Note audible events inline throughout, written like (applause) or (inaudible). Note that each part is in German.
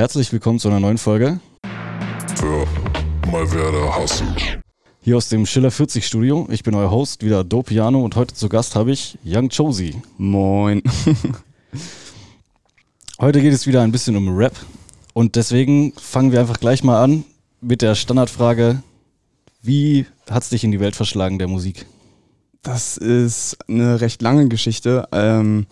Herzlich willkommen zu einer neuen Folge. Für mal werde hassen. Hier aus dem Schiller 40 Studio. Ich bin euer Host, wieder Dopiano und heute zu Gast habe ich Young Josie. Moin. (laughs) Heute geht es wieder ein bisschen um Rap und deswegen fangen wir einfach gleich mal an mit der Standardfrage: Wie hat es dich in die Welt verschlagen, der Musik? Das ist eine recht lange Geschichte. Ähm,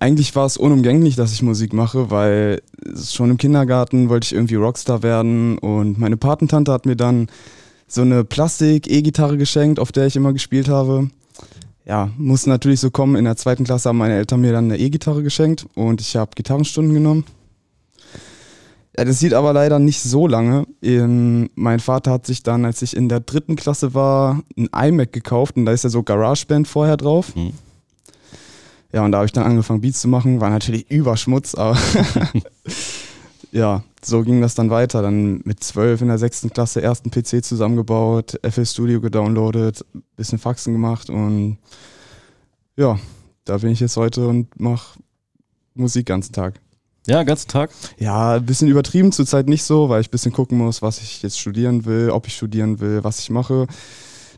eigentlich war es unumgänglich, dass ich Musik mache, weil schon im Kindergarten wollte ich irgendwie Rockstar werden und meine Patentante hat mir dann so eine Plastik-E-Gitarre geschenkt, auf der ich immer gespielt habe. Ja, muss natürlich so kommen. In der zweiten Klasse haben meine Eltern mir dann eine E-Gitarre geschenkt und ich habe Gitarrenstunden genommen. Ja, das sieht aber leider nicht so lange. In, mein Vater hat sich dann, als ich in der dritten Klasse war, ein iMac gekauft und da ist ja so GarageBand vorher drauf. Hm. Ja, und da habe ich dann angefangen, Beats zu machen. War natürlich Überschmutz, aber (laughs) ja, so ging das dann weiter. Dann mit zwölf in der sechsten Klasse ersten PC zusammengebaut, FL Studio gedownloadet, bisschen Faxen gemacht und ja, da bin ich jetzt heute und mache Musik ganzen Tag. Ja, ganzen Tag. Ja, ein bisschen übertrieben zurzeit nicht so, weil ich ein bisschen gucken muss, was ich jetzt studieren will, ob ich studieren will, was ich mache.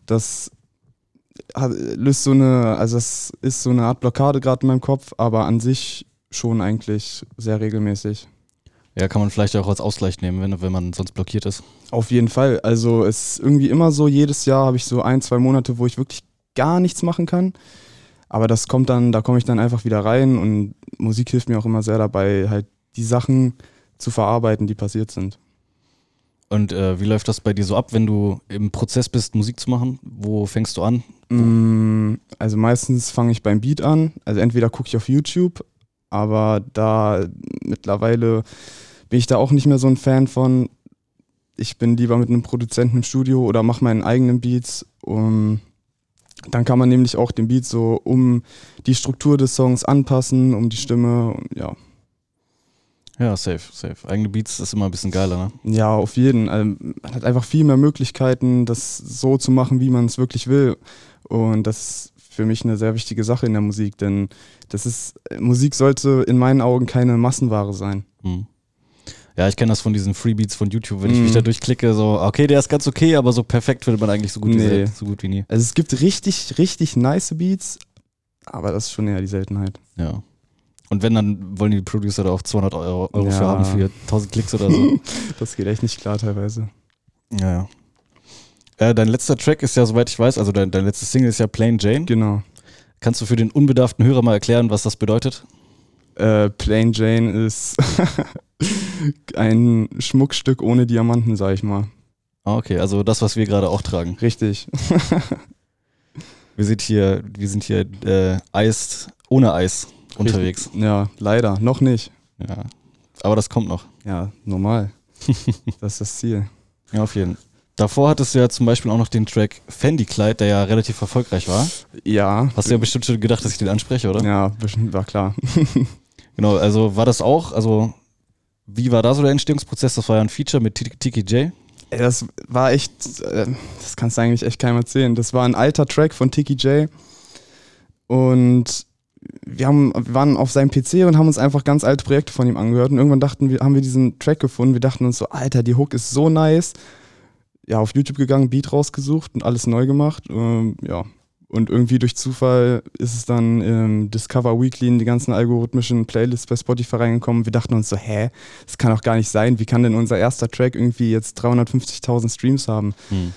Das löst so eine, also das ist so eine Art Blockade gerade in meinem Kopf, aber an sich schon eigentlich sehr regelmäßig. Ja, kann man vielleicht auch als Ausgleich nehmen, wenn, wenn man sonst blockiert ist. Auf jeden Fall. Also es ist irgendwie immer so, jedes Jahr habe ich so ein, zwei Monate, wo ich wirklich gar nichts machen kann. Aber das kommt dann, da komme ich dann einfach wieder rein und Musik hilft mir auch immer sehr dabei, halt die Sachen zu verarbeiten, die passiert sind. Und äh, wie läuft das bei dir so ab, wenn du im Prozess bist, Musik zu machen? Wo fängst du an? Mm, Also meistens fange ich beim Beat an. Also entweder gucke ich auf YouTube, aber da mittlerweile bin ich da auch nicht mehr so ein Fan von. Ich bin lieber mit einem Produzenten im Studio oder mache meinen eigenen Beats. Um, dann kann man nämlich auch den Beat so um die Struktur des Songs anpassen, um die Stimme. Und ja. Ja, safe, safe. Eigene Beats ist immer ein bisschen geiler, ne? Ja, auf jeden. Also, man hat einfach viel mehr Möglichkeiten, das so zu machen, wie man es wirklich will. Und das ist für mich eine sehr wichtige Sache in der Musik, denn das ist, Musik sollte in meinen Augen keine Massenware sein. Hm. Ja, ich kenne das von diesen Freebeats von YouTube, wenn ich mich Mhm. da durchklicke, so, okay, der ist ganz okay, aber so perfekt findet man eigentlich so gut, wie, Nee. sel- so gut wie nie. Also es gibt richtig, richtig nice Beats, aber das ist schon eher die Seltenheit. Ja. Und wenn, dann wollen die Producer da auch 200 Euro, Euro für Ja. haben für 1000 Klicks oder so. (laughs) Das geht echt nicht klar teilweise. ja, ja. Äh, dein letzter Track ist ja, soweit ich weiß, also dein, dein letztes Single ist ja Plain Jane. Genau. Kannst du für den unbedarften Hörer mal erklären, was das bedeutet? Äh, Plain Jane ist (laughs) ein Schmuckstück ohne Diamanten, sag ich mal. Ah, okay, also das, was wir gerade auch tragen. Richtig. (laughs) Wir sind hier, wir sind hier äh, Eis, ohne Eis unterwegs. Ja, leider. Noch nicht. Ja. Aber das kommt noch. Ja, normal. (laughs) das ist das Ziel. Ja, auf jeden Fall. Davor hattest du ja zum Beispiel auch noch den Track Fendi Kleid, der ja relativ erfolgreich war. Ja. Hast du ja bestimmt schon gedacht, dass ich den anspreche, oder? Ja, bestimmt, war klar. (laughs) Genau, also war das auch, also wie war da so der Entstehungsprozess? Das war ja ein Feature mit Tiki J. Das war echt, äh, das kannst du eigentlich echt keinem erzählen. Das war ein alter Track von Tiki J. Und wir, haben, wir waren auf seinem PC und haben uns einfach ganz alte Projekte von ihm angehört. Und irgendwann dachten wir, haben wir diesen Track gefunden. Wir dachten uns so, Alter, die Hook ist so nice. Ja, auf YouTube gegangen, Beat rausgesucht und alles neu gemacht. Ähm, ja. Und irgendwie durch Zufall ist es dann im Discover Weekly in die ganzen algorithmischen Playlists bei Spotify reingekommen. Wir dachten uns so, hä, das kann doch gar nicht sein. Wie kann denn unser erster Track irgendwie jetzt 350.000 Streams haben? Hm.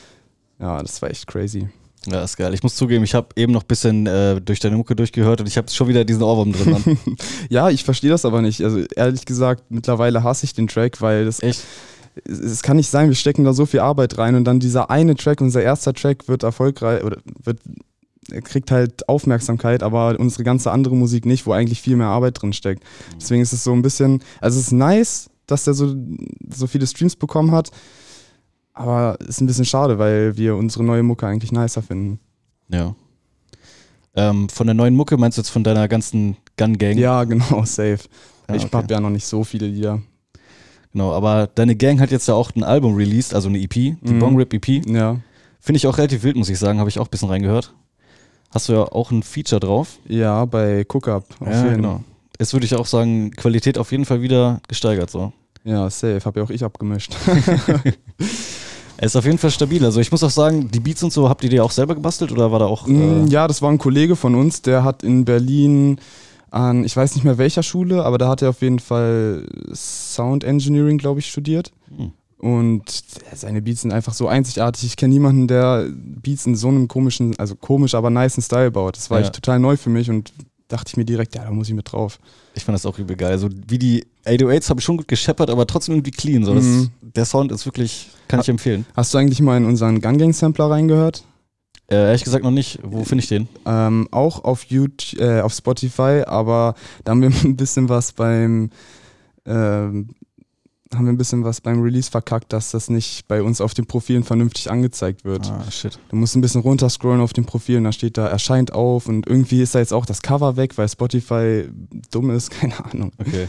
Ja, das war echt crazy. Ja, ist geil. Ich muss zugeben, ich habe eben noch ein bisschen äh, durch deine Mucke durchgehört und ich habe schon wieder diesen Ohrwurm drin. (laughs) Ja, ich verstehe das aber nicht. Also ehrlich gesagt, mittlerweile hasse ich den Track, weil das, Echt? es, kann nicht sein, wir stecken da so viel Arbeit rein und dann dieser eine Track, unser erster Track wird erfolgreich oder wird kriegt halt Aufmerksamkeit, aber unsere ganze andere Musik nicht, wo eigentlich viel mehr Arbeit drin steckt. Deswegen ist es so ein bisschen, also es ist nice, dass der so, so viele Streams bekommen hat, aber ist ein bisschen schade, weil wir unsere neue Mucke eigentlich nicer finden. Ja. Ähm, von der neuen Mucke meinst du jetzt von deiner ganzen Gun Gang? Ja, genau, (laughs) safe. Ja, ich okay. hab ja noch nicht so viele Lieder. Genau, aber deine Gang hat jetzt ja auch ein Album released, also eine EP, die Mhm. Bong Rip EP. Ja. Finde ich auch relativ wild, muss ich sagen, habe ich auch ein bisschen reingehört. Hast du ja auch ein Feature drauf. Ja, bei Cookup. auf ja, jeden. genau. Jetzt würde ich auch sagen, Qualität auf jeden Fall wieder gesteigert so. Ja, safe. Habe ja auch ich abgemischt. (laughs) Er ist auf jeden Fall stabil. Also ich muss auch sagen, die Beats und so, habt ihr die auch selber gebastelt oder war da auch. Mm, Äh, ja, das war ein Kollege von uns, der hat in Berlin an, ich weiß nicht mehr welcher Schule, aber da hat er auf jeden Fall Sound Engineering, glaube ich, studiert. Hm. Und seine Beats sind einfach so einzigartig. Ich kenne niemanden, der Beats in so einem komischen, also komisch, aber nicen Style baut. Das war Ja. echt total neu für mich und dachte ich mir direkt, ja, da muss ich mit drauf. Ich fand das auch übel geil. Also wie die 808s habe ich schon gut gescheppert, aber trotzdem irgendwie clean. So. Das, Mhm. Der Sound ist wirklich, kann ich empfehlen. Hast du eigentlich mal in unseren Gun Gang Sampler reingehört? Äh, ehrlich gesagt noch nicht. Wo finde ich den? Ähm, auch auf YouTube, äh, auf Spotify, aber da haben wir (laughs) ein bisschen was beim ähm, haben wir ein bisschen was beim Release verkackt, dass das nicht bei uns auf den Profilen vernünftig angezeigt wird. Ah, shit. Du musst ein bisschen runterscrollen auf den Profilen, da steht da erscheint auf und irgendwie ist da jetzt auch das Cover weg, weil Spotify dumm ist, (laughs) keine Ahnung. Okay.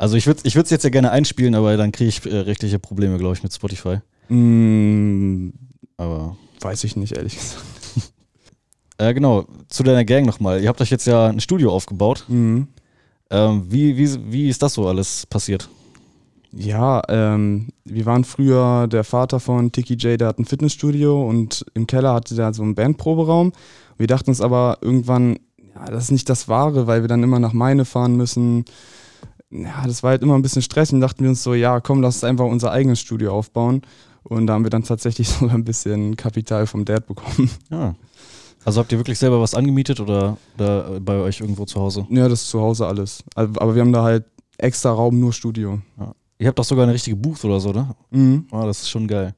Also ich würde es ich würd's jetzt ja gerne einspielen, aber dann kriege ich äh, rechtliche Probleme, glaube ich, mit Spotify. Mm, Aber weiß ich nicht, ehrlich gesagt. (laughs) äh, genau, zu deiner Gang nochmal. Ihr habt euch jetzt ja ein Studio aufgebaut. Mhm. Ähm, wie, wie, wie ist das so alles passiert? Ja, ähm, wir waren früher, der Vater von Tiki J, der hat ein Fitnessstudio und im Keller hatte der so einen Bandproberaum. Wir dachten uns aber irgendwann, ja, das ist nicht das Wahre, weil wir dann immer nach Meine fahren müssen. Ja, das war halt immer ein bisschen stressig und dachten wir uns so, ja, komm, lass uns einfach unser eigenes Studio aufbauen. Und da haben wir dann tatsächlich (laughs) sogar ein bisschen Kapital vom Dad bekommen. Ja. Also habt ihr wirklich selber was angemietet oder da bei euch irgendwo zu Hause? Ja, das ist zu Hause alles. Also, Aber wir haben da halt extra Raum, nur Studio. Ihr habt doch sogar eine richtige Booth oder so, ne? Mhm. Ah, das ist schon geil.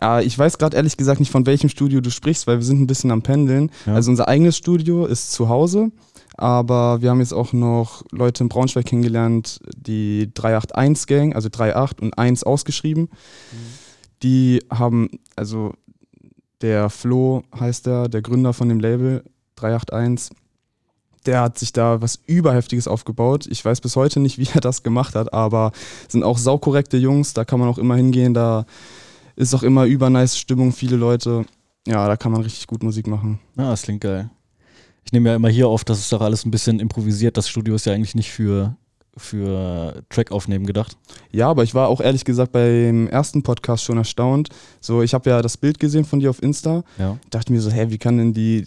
Ah, ich weiß gerade ehrlich gesagt nicht, von welchem Studio du sprichst, weil wir sind ein bisschen am Pendeln. Ja. Also unser eigenes Studio ist zu Hause, aber wir haben jetzt auch noch Leute in Braunschweig kennengelernt, die 381 Gang, also 38 und 1 ausgeschrieben. Die haben, also der Flo heißt er, der Gründer von dem Label 381, der hat sich da was Überheftiges aufgebaut. Ich weiß bis heute nicht, (laughs) wie er das gemacht hat, aber sind auch saukorrekte Jungs, da kann man auch immer hingehen, da ist auch immer übernice Stimmung, viele Leute. Ja, da kann man richtig gut Musik machen. Ja, das klingt geil. Ich nehme ja immer hier auf, das ist doch alles ein bisschen improvisiert. Das Studio ist ja eigentlich nicht für, für Track aufnehmen gedacht. Ja, aber ich war auch ehrlich gesagt beim ersten Podcast schon erstaunt. So, ich habe ja das Bild gesehen von dir auf Insta. Ja. Dachte mir so, hä, wie kann denn die,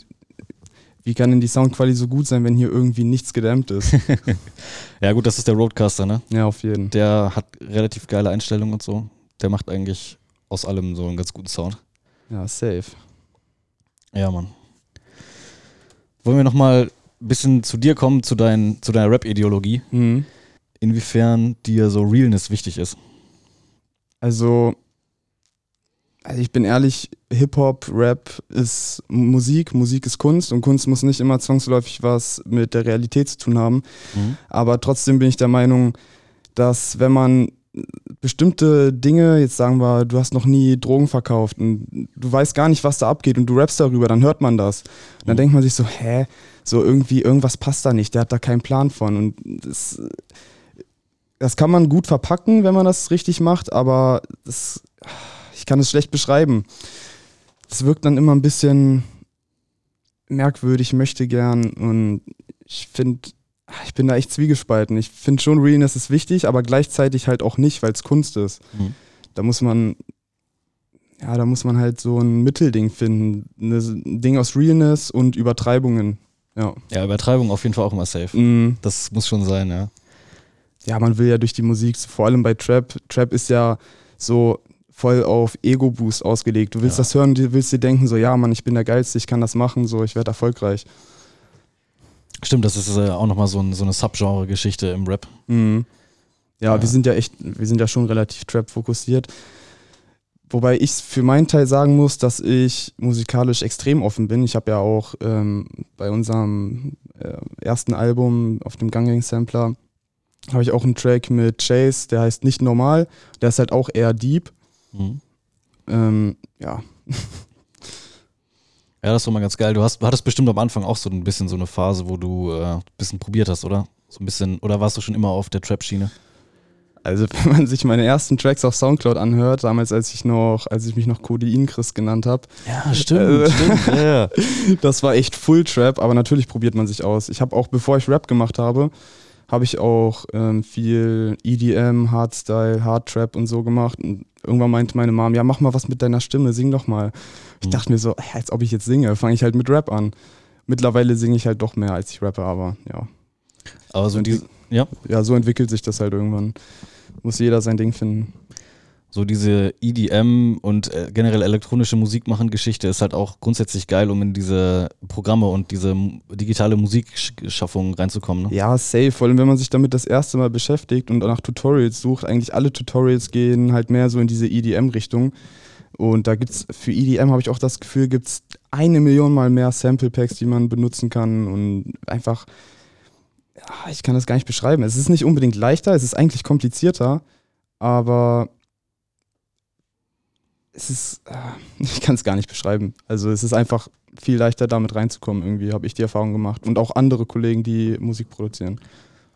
wie kann denn die Soundqualität so gut sein, wenn hier irgendwie nichts gedämmt ist? (laughs) Ja, gut, das ist der Roadcaster, ne? ja, auf jeden. Der hat relativ geile Einstellungen und so. Der macht eigentlich aus allem so einen ganz guten Sound. Ja, safe. Ja, Mann. Wollen wir nochmal ein bisschen zu dir kommen, zu, dein, zu deiner Rap-Ideologie? Mhm. Inwiefern dir so Realness wichtig ist? Also, also ich bin ehrlich, Hip-Hop, Rap ist Musik, Musik ist Kunst und Kunst muss nicht immer zwangsläufig was mit der Realität zu tun haben. Mhm. Aber trotzdem bin ich der Meinung, dass wenn man bestimmte Dinge, jetzt sagen wir, du hast noch nie Drogen verkauft und du weißt gar nicht, was da abgeht und du rappst darüber, dann hört man das. Und dann Mhm. denkt man sich so, hä, so irgendwie, irgendwas passt da nicht, der hat da keinen Plan von. Und das, das kann man gut verpacken, wenn man das richtig macht, aber das, ich kann es schlecht beschreiben. Es wirkt dann immer ein bisschen merkwürdig, möchte gern und ich finde, ich bin da echt zwiegespalten. Ich finde schon, Realness ist wichtig, aber gleichzeitig halt auch nicht, weil es Kunst ist. Mhm. Da muss man, ja, da muss man halt so ein Mittelding finden. Ne, ein Ding aus Realness und Übertreibungen. Ja. Ja, Übertreibung auf jeden Fall auch immer safe. Mhm. Das muss schon sein, ja. ja, man will ja durch die Musik, vor allem bei Trap, Trap ist ja so voll auf Ego-Boost ausgelegt. Du willst Ja. das hören, du willst dir denken, so, ja, Mann, ich bin der Geilste, ich kann das machen, so, ich werde erfolgreich. Stimmt, das ist äh, auch nochmal so, ein, so eine Subgenre-Geschichte im Rap. Mhm. Ja, Ja. wir sind ja echt, wir sind ja schon relativ Trap fokussiert. Wobei ich für meinen Teil sagen muss, dass ich musikalisch extrem offen bin. Ich habe ja auch ähm, bei unserem äh, ersten Album auf dem Gangang Sampler habe ich auch einen Track mit Chase, der heißt Nicht Normal. Der ist halt auch eher deep. Mhm. Ähm, ja, (laughs) Ja, das ist doch mal ganz geil. Du, hast, du hattest bestimmt am Anfang auch so ein bisschen so eine Phase, wo du äh, ein bisschen probiert hast, oder? So ein bisschen, oder warst du schon immer auf der Trap-Schiene? also (laughs) wenn man sich meine ersten Tracks auf Soundcloud anhört, damals als ich noch, als ich mich noch Codein Chris genannt habe, Ja, stimmt, stimmt. Ja, ja. (laughs) Das war echt Full Trap, aber natürlich probiert man sich aus. Ich habe auch, bevor ich Rap gemacht habe, habe ich auch ähm, viel EDM, Hardstyle, Hardtrap und so gemacht. Und irgendwann meinte meine Mom, ja, mach mal was mit deiner Stimme, sing doch mal. Ich Mhm. dachte mir so, als ob ich jetzt singe, fange ich halt mit Rap an. Mittlerweile singe ich halt doch mehr, als ich rappe, aber ja. Aber so ja, Ja, so entwickelt sich das halt irgendwann. Muss jeder sein Ding finden. So diese EDM und äh, generell elektronische Musik machen Geschichte ist halt auch grundsätzlich geil, um in diese Programme und diese digitale Musikschaffung reinzukommen. Ne? Ja, safe. Vor allem, wenn man sich damit das erste Mal beschäftigt und nach Tutorials sucht. Eigentlich alle Tutorials gehen halt mehr so in diese EDM-Richtung. Und da gibt's für EDM habe ich auch das Gefühl, gibt's eine Million mal mehr Sample Packs, die man benutzen kann und einfach, ich kann das gar nicht beschreiben. Es ist nicht unbedingt leichter, es ist eigentlich komplizierter, aber es ist, äh, (laughs) ich kann es gar nicht beschreiben. Also es ist einfach viel leichter damit reinzukommen irgendwie, habe ich die Erfahrung gemacht. Und auch andere Kollegen, die Musik produzieren.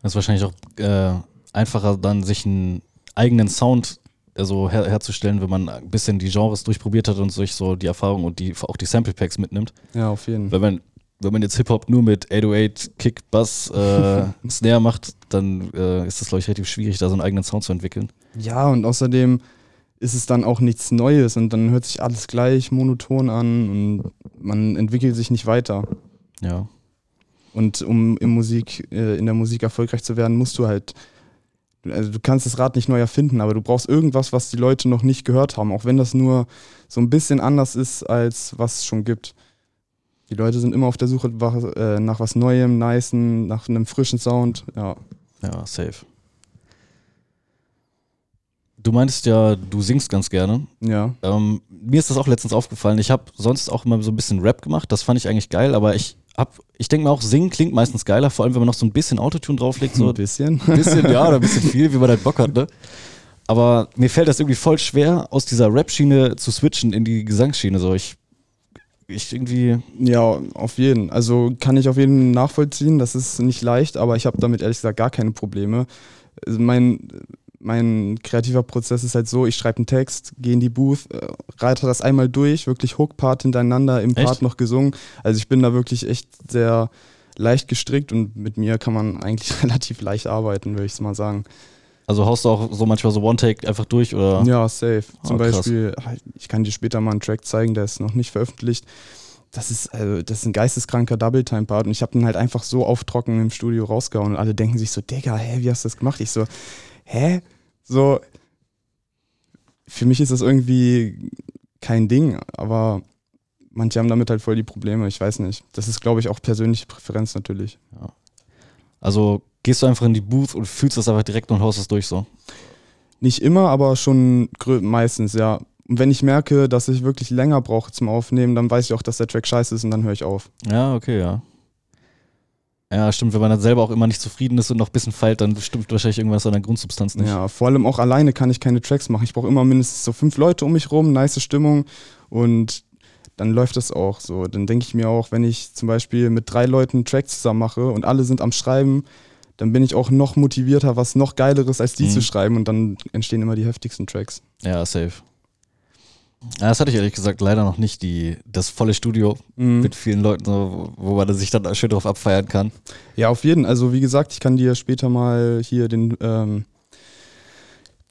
Das ist wahrscheinlich auch äh, einfacher, dann sich einen eigenen Sound äh, so her herzustellen, wenn man ein bisschen die Genres durchprobiert hat und sich so die Erfahrung und die, auch die Sample Packs mitnimmt. Ja, auf jeden Fall. Wenn man, wenn man jetzt Hip-Hop nur mit 808, Kick, Bass, äh, (laughs) Snare macht, dann äh, ist das, glaube ich, relativ schwierig, da so einen eigenen Sound zu entwickeln. Ja, und außerdem ist es dann auch nichts Neues und dann hört sich alles gleich monoton an und man entwickelt sich nicht weiter. Ja. Und um in, Musik, äh, in der Musik erfolgreich zu werden, musst du halt, also du kannst das Rad nicht neu erfinden, aber du brauchst irgendwas, was die Leute noch nicht gehört haben, auch wenn das nur so ein bisschen anders ist, als was es schon gibt. Die Leute sind immer auf der Suche nach, äh, nach was Neuem, Nicen, nach einem frischen Sound. Ja, Ja, safe. Du meintest ja, du singst ganz gerne. ja. Ähm, mir ist das auch letztens aufgefallen. Ich habe sonst auch immer so ein bisschen Rap gemacht. Das fand ich eigentlich geil, aber ich hab, ich denke mir auch, singen klingt meistens geiler, vor allem wenn man noch so ein bisschen Autotune drauflegt. So (laughs) ein bisschen. (laughs) ein bisschen, ja, oder ein bisschen viel, wie man halt Bock hat, ne? Aber mir fällt das irgendwie voll schwer, aus dieser Rap-Schiene zu switchen in die Gesangsschiene. So, ich, ich irgendwie, Ja, auf jeden. Also kann ich auf jeden nachvollziehen. Das ist nicht leicht, aber ich habe damit ehrlich gesagt gar keine Probleme. Also mein, mein kreativer Prozess ist halt so, ich schreibe einen Text, gehe in die Booth, äh, reite das einmal durch, wirklich Hook-Part hintereinander, im Echt? Part noch gesungen. Also ich bin da wirklich echt sehr leicht gestrickt und mit mir kann man eigentlich (laughs) relativ leicht arbeiten, würde ich es mal sagen. also haust du auch so manchmal so One-Take einfach durch oder? Ja, safe. Zum Ah, krass. Beispiel, ich kann dir später mal einen Track zeigen, der ist noch nicht veröffentlicht. Das ist, also, das ist ein geisteskranker Double-Time-Part und ich habe den halt einfach so auf Trocken im Studio rausgehauen und alle denken sich so, Digga, hä, wie hast du das gemacht? Ich so, hä? So, für mich ist das irgendwie kein Ding, aber manche haben damit halt voll die Probleme, ich weiß nicht. Das ist, glaube ich, auch persönliche Präferenz natürlich. Also gehst du einfach in die Booth und fühlst das einfach direkt und haust es durch so. Nicht immer, aber schon meistens, ja. Und wenn ich merke, dass ich wirklich länger brauche zum Aufnehmen, dann weiß ich auch, dass der Track scheiße ist und dann höre ich auf. Ja, okay, ja. Ja, stimmt, wenn man dann selber auch immer nicht zufrieden ist und noch ein bisschen feilt, dann stimmt wahrscheinlich irgendwas an der Grundsubstanz nicht. Ja, vor allem auch alleine kann ich keine Tracks machen. Ich brauche immer mindestens so fünf Leute um mich rum, nice Stimmung und dann läuft das auch so. Dann denke ich mir auch, wenn ich zum Beispiel mit drei Leuten einen Track zusammen mache und alle sind am Schreiben, dann bin ich auch noch motivierter, was noch geileres als die Mhm. zu schreiben und dann entstehen immer die heftigsten Tracks. Ja, safe. Ja, das hatte ich ehrlich gesagt leider noch nicht, die, das volle Studio Mhm. mit vielen Leuten, so, wo man sich dann schön drauf abfeiern kann. Ja, auf jeden. Also wie gesagt, ich kann dir später mal hier den, ähm,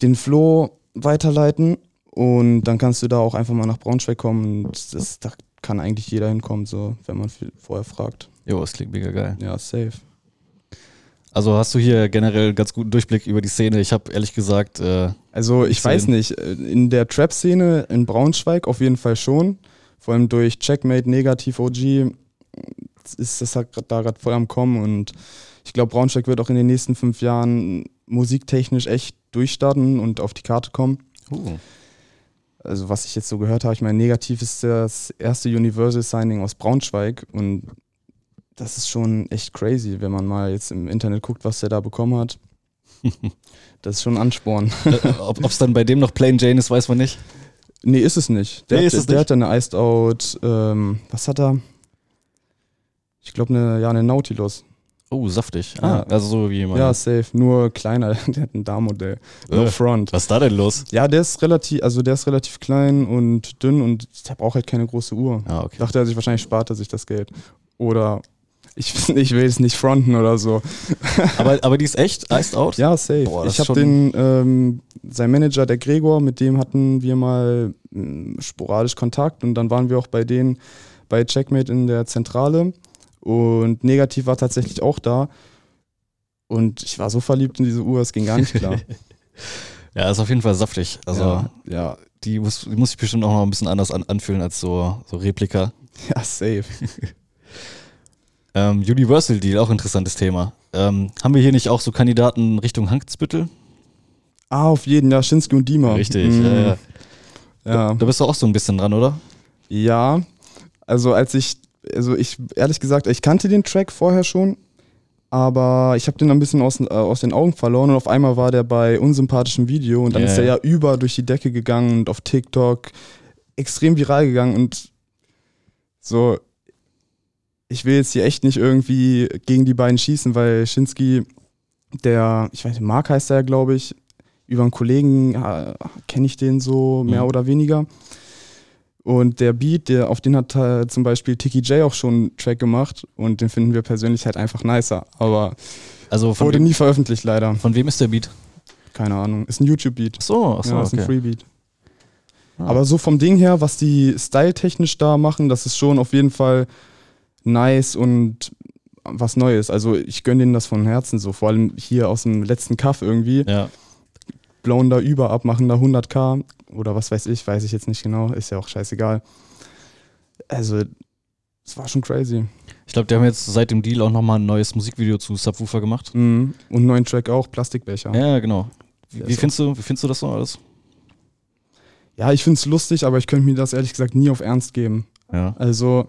den Flow weiterleiten und dann kannst du da auch einfach mal nach Braunschweig kommen. Und das, da kann eigentlich jeder hinkommen, so wenn man vorher fragt. Jo, das klingt mega geil. Ja, safe. Also hast du hier generell einen ganz guten Durchblick über die Szene. Ich habe ehrlich gesagt, äh, Also ich weiß nicht, äh, in der Trap-Szene in Braunschweig auf jeden Fall schon. Vor allem durch Checkmate, Negativ OG ist das halt da gerade voll am Kommen und ich glaube, Braunschweig wird auch in den nächsten fünf Jahren musiktechnisch echt durchstarten und auf die Karte kommen. uh, Also was ich jetzt so gehört habe, ich meine, Negativ ist das erste Universal Signing aus Braunschweig und das ist schon echt crazy, wenn man mal jetzt im Internet guckt, was der da bekommen hat. (laughs) Das ist schon ein Ansporn. äh, ob es dann bei dem noch Plain Jane ist, weiß man nicht. Nee, ist es nicht. Der, Nee, hat, der nicht? hat eine Iced Out, ähm, was hat er? Ich glaube, eine, ja, eine Nautilus. Oh, saftig. Ja. Ah, also so wie jemand. Ja, safe. Nur kleiner. (laughs) Der hat ein Darmmodell. No Äh. front. Was ist da denn los? Ja, der ist relativ, also der ist relativ klein und dünn und der braucht halt keine große Uhr. Ah, okay. Dachte er sich, wahrscheinlich spart er sich das Geld. Oder Ich, (laughs) ich will es nicht fronten oder so. (laughs) aber, aber die ist echt, Iced Out? Ja, safe. Boah, ich habe den, ähm, sein Manager, der Gregor, mit dem hatten wir mal mh, sporadisch Kontakt und dann waren wir auch bei denen bei Checkmate in der Zentrale und Negativ war tatsächlich auch da und ich war so verliebt in diese Uhr, es ging gar nicht klar. (laughs) Ja, ist auf jeden Fall saftig. Also ja, ja, die, muss, die muss sich bestimmt auch noch ein bisschen anders an, anfühlen als so, so Replika. ja, safe. Ähm, Universal Deal, auch interessantes Thema. Ähm, haben wir hier nicht auch so Kandidaten Richtung Hangsbüttel? Ah, auf jeden, ja, Shinsuke und Dima. Richtig, Mhm. ja, ja. ja. Da bist du auch so ein bisschen dran, oder? Ja, also als ich, also ich, ehrlich gesagt, ich kannte den Track vorher schon, aber ich habe den ein bisschen aus, äh, aus den Augen verloren und auf einmal war der bei unsympathischem Video und dann Ja, ist er ja über durch die Decke gegangen und auf TikTok extrem viral gegangen und so, ich will jetzt hier echt nicht irgendwie gegen die beiden schießen, weil Shinski, der, ich weiß nicht, Mark heißt er, glaube ich, über einen Kollegen äh, kenne ich den so mehr Mhm. oder weniger. Und der Beat, der, auf den hat äh, zum Beispiel Tiki J auch schon einen Track gemacht und den finden wir persönlich halt einfach nicer. Aber Also wurde nie veröffentlicht leider. von wem ist der Beat? Keine Ahnung. Ist ein YouTube-Beat. Ach so, ach so ja, ist ein okay. Free-Beat. Ah. Aber so vom Ding her, was die styletechnisch da machen, das ist schon auf jeden Fall nice und was Neues. Also ich gönne denen das von Herzen so. Vor allem hier aus dem letzten Kaff irgendwie. Ja. Blauen da über ab, machen da 100k oder was weiß ich, weiß ich jetzt nicht genau. Ist ja auch scheißegal. Also, es war schon crazy. Ich glaube, die haben jetzt seit dem Deal auch nochmal ein neues Musikvideo zu Subwoofer gemacht. Mhm. Und einen neuen Track auch, Plastikbecher. Ja, genau. Wie, wie, findest du, wie findest du das so alles? Ja, ich finde es lustig, aber ich könnte mir das ehrlich gesagt nie auf Ernst geben. Ja. Also,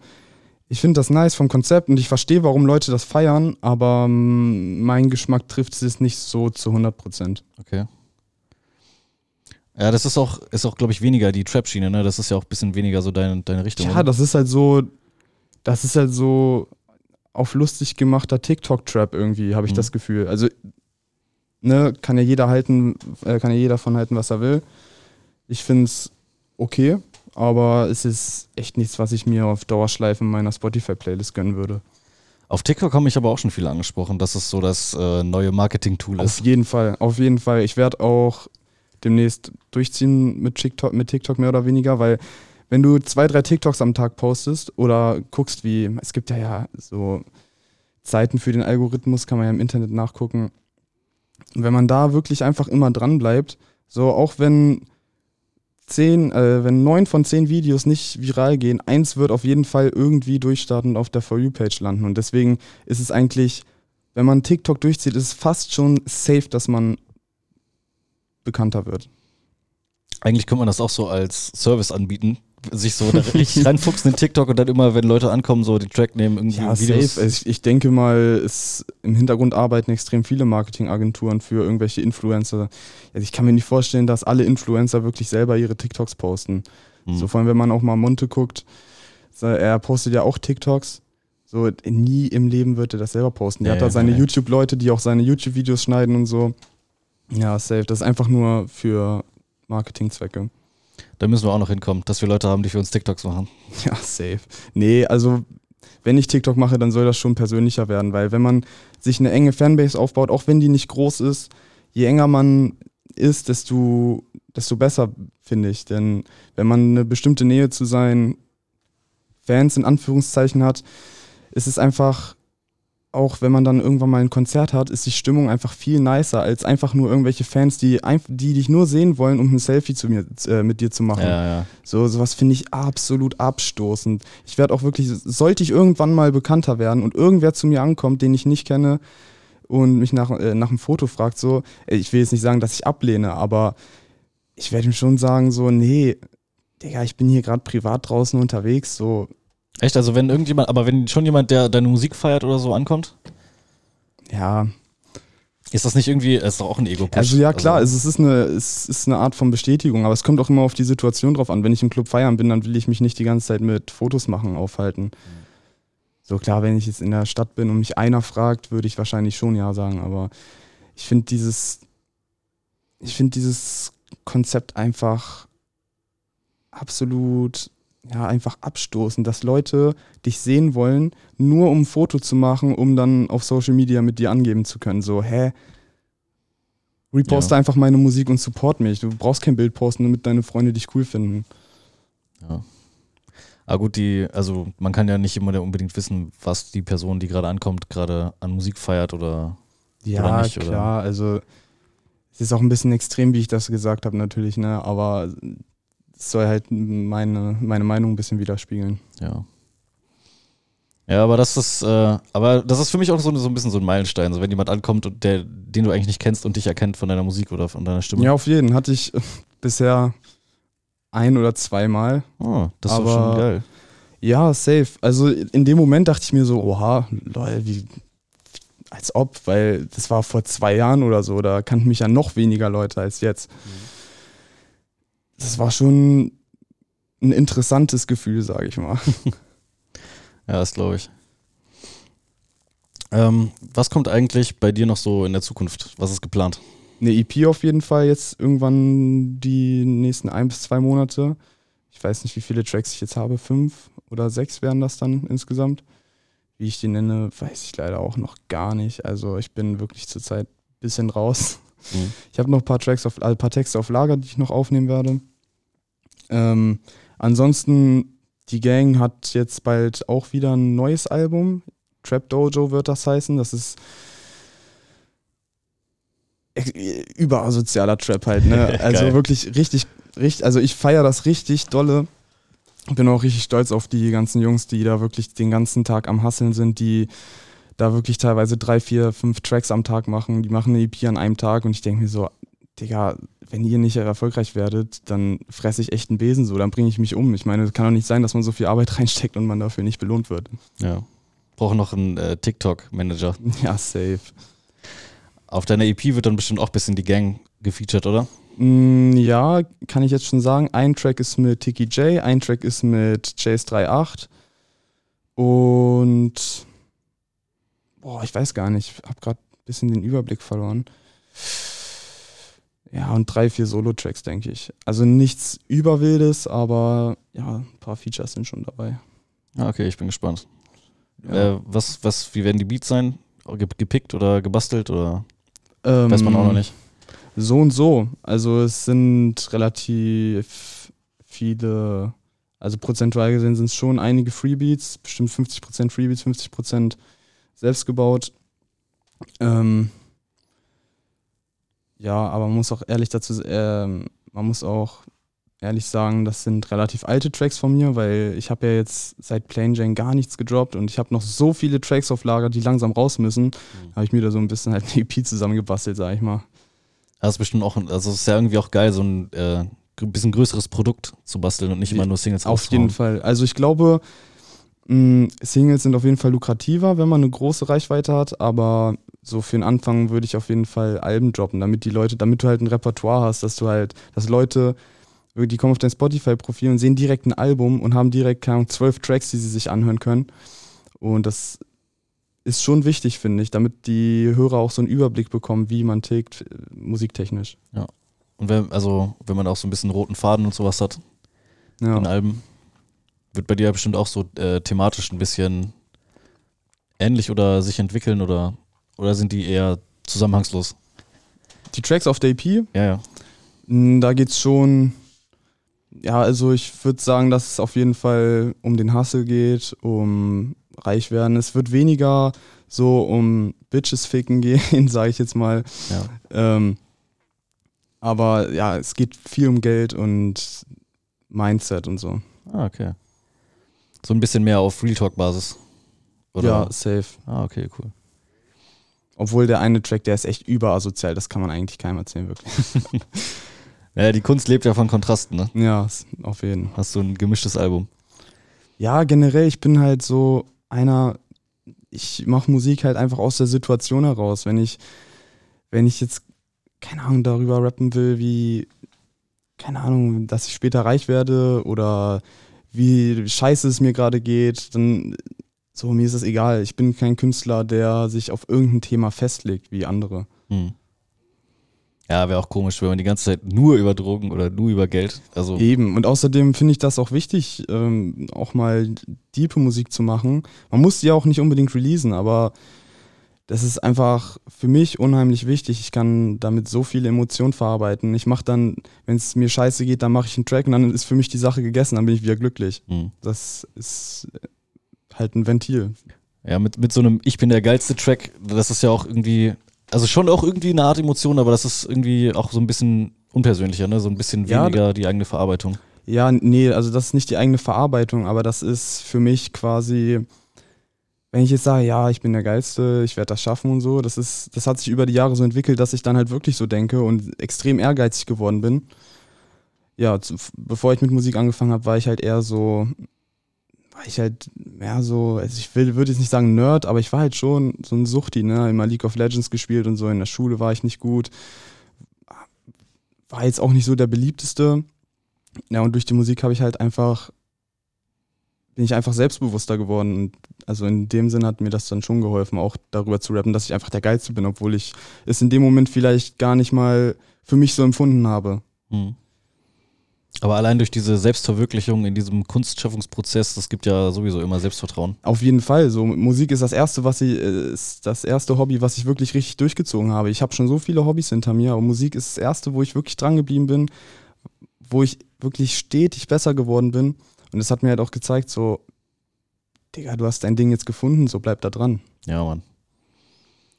ich finde das nice vom Konzept und ich verstehe, warum Leute das feiern, aber mm, mein Geschmack trifft es nicht so zu 100 Prozent. Okay. Ja, das ist auch, ist auch glaube ich, weniger die Trap-Schiene, ne? Das ist ja auch ein bisschen weniger so deine, deine Richtung. Ja, oder? das ist halt so, das ist halt so auf lustig gemachter TikTok-Trap irgendwie, habe ich Mhm. das Gefühl. Also, ne, kann ja jeder halten, äh, kann ja jeder von halten, was er will. Ich finde es okay, aber es ist echt nichts, was ich mir auf Dauerschleife in meiner Spotify-Playlist gönnen würde. Auf TikTok haben mich aber auch schon viele angesprochen, dass es so das äh, neue Marketing-Tool Auf ist. jeden Fall, auf jeden Fall. Ich werde auch demnächst durchziehen mit TikTok, mit TikTok mehr oder weniger, weil wenn du zwei, drei TikToks am Tag postest oder guckst, wie, es gibt ja, ja so Zeiten für den Algorithmus, kann man ja im Internet nachgucken. Und wenn man da wirklich einfach immer dran bleibt, so auch wenn zehn, äh, wenn neun von zehn Videos nicht viral gehen, eins wird auf jeden Fall irgendwie durchstarten und auf der For You-Page landen. Und deswegen ist es eigentlich, wenn man TikTok durchzieht, ist es fast schon safe, dass man bekannter wird. Eigentlich könnte man das auch so als Service anbieten. Sich so da richtig (laughs) reinfuchsen in TikTok und dann immer, wenn Leute ankommen, so die Track nehmen, irgendwie Ja, Videos. safe. Ich, ich denke mal, es, im Hintergrund arbeiten extrem viele Marketingagenturen für irgendwelche Influencer. Also ich kann mir nicht vorstellen, dass alle Influencer wirklich selber ihre TikToks posten. Hm. So vor allem, wenn man auch mal Monte guckt, so, er postet ja auch TikToks. So, nie im Leben wird er das selber posten. Der Ja, hat da ja, seine ja. YouTube-Leute, die auch seine YouTube-Videos schneiden und so. Ja, safe. Das ist einfach nur für Marketingzwecke. Da müssen wir auch noch hinkommen, dass wir Leute haben, die für uns TikToks machen. (laughs) Ja, safe. Nee, also wenn ich TikTok mache, dann soll das schon persönlicher werden, weil wenn man sich eine enge Fanbase aufbaut, auch wenn die nicht groß ist, je enger man ist, desto, desto besser, finde ich. Denn wenn man eine bestimmte Nähe zu seinen Fans in Anführungszeichen hat, ist es einfach, auch wenn man dann irgendwann mal ein Konzert hat, ist die Stimmung einfach viel nicer als einfach nur irgendwelche Fans, die, die dich nur sehen wollen, um ein Selfie zu mir, äh, mit dir zu machen. Ja, ja. So, sowas finde ich absolut abstoßend. Ich werde auch wirklich, sollte ich irgendwann mal bekannter werden und irgendwer zu mir ankommt, den ich nicht kenne und mich nach, äh, nach einem Foto fragt, so, ich will jetzt nicht sagen, dass ich ablehne, aber ich werde ihm schon sagen, so, nee, Digga, ich bin hier gerade privat draußen unterwegs, so, Echt? Also wenn irgendjemand, aber wenn schon jemand, der deine Musik feiert oder so, ankommt, ja. ist das nicht irgendwie, ist doch auch ein Ego-Push. Also ja, klar, es, es, ist eine, es ist eine Art von Bestätigung, aber es kommt auch immer auf die Situation drauf an. Wenn ich im Club feiern bin, dann will ich mich nicht die ganze Zeit mit Fotos machen aufhalten. So klar, wenn ich jetzt in der Stadt bin und mich einer fragt, würde ich wahrscheinlich schon ja sagen, aber ich finde dieses, ich finde dieses Konzept einfach absolut ja, einfach abstoßend, dass Leute dich sehen wollen, nur um ein Foto zu machen, um dann auf Social Media mit dir angeben zu können. So, hä? Reposte Ja. einfach meine Musik und support mich. Du brauchst kein Bild posten, damit deine Freunde dich cool finden. Ja. Aber gut, die, also man kann ja nicht immer unbedingt wissen, was die Person, die gerade ankommt, gerade an Musik feiert oder Ja, Oder nicht, oder? klar. Also, es ist auch ein bisschen extrem, wie ich das gesagt habe, natürlich, ne? Aber soll halt meine, meine Meinung ein bisschen widerspiegeln. ja. Ja, aber das ist, äh, aber das ist für mich auch so, so ein bisschen so ein Meilenstein. So, wenn jemand ankommt und der, den du eigentlich nicht kennst und dich erkennt von deiner Musik oder von deiner Stimme. Ja, auf jeden. Hatte ich äh, bisher ein oder zweimal. Oh, das ist Aber- schon geil. Ja, safe. Also in dem Moment dachte ich mir so, oha, lol, wie, als ob, weil das war vor zwei Jahren oder so, da kannten mich ja noch weniger Leute als jetzt. Das war schon ein interessantes Gefühl, sage ich mal. (laughs) Ja, das glaube ich. Ähm, was kommt eigentlich bei dir noch so in der Zukunft? Was ist geplant? Eine EP auf jeden Fall jetzt irgendwann die nächsten ein bis zwei Monate. Ich weiß nicht, wie viele Tracks ich jetzt habe. Fünf oder sechs wären das dann insgesamt. Wie ich die nenne, weiß ich leider auch noch gar nicht. Also ich bin wirklich zurzeit ein bisschen raus. Mhm. Ich habe noch ein paar Tracks auf, also ein paar Texte auf Lager, die ich noch aufnehmen werde. Ähm, ansonsten, die Gang hat jetzt bald auch wieder ein neues Album. Trap Dojo wird das heißen. Das ist ex- überasozialer Trap halt, ne? (laughs) Also wirklich richtig, richtig, also ich feiere das richtig dolle. Bin auch richtig stolz auf die ganzen Jungs, die da wirklich den ganzen Tag am Hasseln sind, die da wirklich teilweise drei, vier, fünf Tracks am Tag machen. Die machen eine EP an einem Tag und ich denke mir so, Digga, wenn ihr nicht erfolgreich werdet, dann fresse ich echt einen Besen so, dann bringe ich mich um. Ich meine, es kann doch nicht sein, dass man so viel Arbeit (laughs) reinsteckt und man dafür nicht belohnt wird. Ja. Brauche noch einen äh, TikTok-Manager. Ja, safe. Auf deiner EP wird dann bestimmt auch ein bisschen die Gang gefeatured, oder? Mm, ja, kann ich jetzt schon sagen. Ein Track ist mit Tiki J, ein Track ist mit Chase38 und boah, ich weiß gar nicht, ich habe gerade ein bisschen den Überblick verloren. Ja, und drei, vier Solo-Tracks, denke ich. Also nichts Überwildes, aber ja, ein paar Features sind schon dabei. Ah, okay, ich bin gespannt. Ja. Äh, was, was, wie werden die Beats sein? Ge gepickt oder gebastelt oder Ähm, weiß man auch noch nicht? So und so. Also es sind relativ viele, also prozentual gesehen sind es schon einige Freebeats, bestimmt 50% Freebeats, 50% selbst gebaut. Ähm, ja, aber man muss auch ehrlich dazu, ähm, man muss auch ehrlich sagen, das sind relativ alte Tracks von mir, weil ich habe ja jetzt seit Plain Jane gar nichts gedroppt und ich habe noch so viele Tracks auf Lager, die langsam raus müssen. Habe ich mir da so ein bisschen halt eine EP zusammengebastelt, sag ich mal. Das ist bestimmt auch, also es ist ja irgendwie auch geil, so ein äh, bisschen größeres Produkt zu basteln und nicht immer nur Singles Auf jeden Fall. Also ich glaube, Singles sind auf jeden Fall lukrativer, wenn man eine große Reichweite hat, aber so für den Anfang würde ich auf jeden Fall Alben droppen, damit die Leute, damit du halt ein Repertoire hast, dass du halt, dass Leute, die kommen auf dein Spotify-Profil und sehen direkt ein Album und haben direkt, keine Ahnung, zwölf Tracks, die sie sich anhören können. Und das ist schon wichtig, finde ich, damit die Hörer auch so einen Überblick bekommen, wie man tickt, äh, musiktechnisch. Und wenn, also, wenn man auch so ein bisschen roten Faden und sowas hat Ja. in Alben, wird bei dir bestimmt auch so äh, thematisch ein bisschen ähnlich oder sich entwickeln oder, oder sind die eher zusammenhangslos? Die Tracks auf der EP, Ja, ja. Mm, Da geht's schon, ja, also ich würde sagen, dass es auf jeden Fall um den Hustle geht, um reich werden. Es wird weniger so um Bitches ficken (laughs) gehen, sage ich jetzt mal. ja. Ähm, aber ja, es geht viel um Geld und Mindset und so. Ah, okay. So ein bisschen mehr auf Real Talk-Basis. Oder? Ja, safe. Ah, okay, cool. Obwohl der eine Track, der ist echt überasozial, das kann man eigentlich keinem erzählen, wirklich. (laughs) Ja, die Kunst lebt ja von Kontrasten, ne? Ja, auf jeden. Hast du ein gemischtes Album. Ja, generell, ich bin halt so einer, ich mache Musik halt einfach aus der Situation heraus. Wenn ich, wenn ich jetzt, keine Ahnung, darüber rappen will, wie, keine Ahnung, dass ich später reich werde oder wie scheiße es mir gerade geht, dann so, mir ist es egal. Ich bin kein Künstler, der sich auf irgendein Thema festlegt wie andere. Hm. Ja, wäre auch komisch, wenn man die ganze Zeit nur über Drogen oder nur über Geld. Also Eben. Und außerdem finde ich das auch wichtig, ähm, auch mal diepe Musik zu machen. Man muss die auch nicht unbedingt releasen, aber das ist einfach für mich unheimlich wichtig. Ich kann damit so viele Emotionen verarbeiten. Ich mache dann, wenn es mir scheiße geht, dann mache ich einen Track und dann ist für mich die Sache gegessen, dann bin ich wieder glücklich. hm. Das ist halt ein Ventil. ja, mit, mit so einem Ich bin der geilste Track, das ist ja auch irgendwie, also schon auch irgendwie eine Art Emotion, aber das ist irgendwie auch so ein bisschen unpersönlicher, ne? So ein bisschen Ja, weniger die eigene Verarbeitung. Ja, nee, also das ist nicht die eigene Verarbeitung, aber das ist für mich quasi, wenn ich jetzt sage, ja, ich bin der Geilste, ich werde das schaffen und so, das ist, das hat sich über die Jahre so entwickelt, dass ich dann halt wirklich so denke und extrem ehrgeizig geworden bin. Ja, zu, bevor ich mit Musik angefangen habe, war ich halt eher so, war ich halt mehr so, also ich will, würde jetzt nicht sagen Nerd, aber ich war halt schon so ein Suchti, ne, immer League of Legends gespielt und so, in der Schule war ich nicht gut, war jetzt auch nicht so der beliebteste. Ja, und durch die Musik habe ich halt einfach, bin ich einfach selbstbewusster geworden. Und also in dem Sinn hat mir das dann schon geholfen, auch darüber zu rappen, dass ich einfach der Geilste bin, obwohl ich es in dem Moment vielleicht gar nicht mal für mich so empfunden habe. Hm. Aber allein durch diese Selbstverwirklichung in diesem Kunstschaffungsprozess, das gibt ja sowieso immer Selbstvertrauen. Auf jeden Fall. So Musik ist das erste, was ich, ist das erste Hobby, was ich wirklich richtig durchgezogen habe. Ich habe schon so viele Hobbys hinter mir, aber Musik ist das erste, wo ich wirklich dran geblieben bin, wo ich wirklich stetig besser geworden bin. Und es hat mir halt auch gezeigt, so, Digga, du hast dein Ding jetzt gefunden, so bleib da dran. Ja, Mann.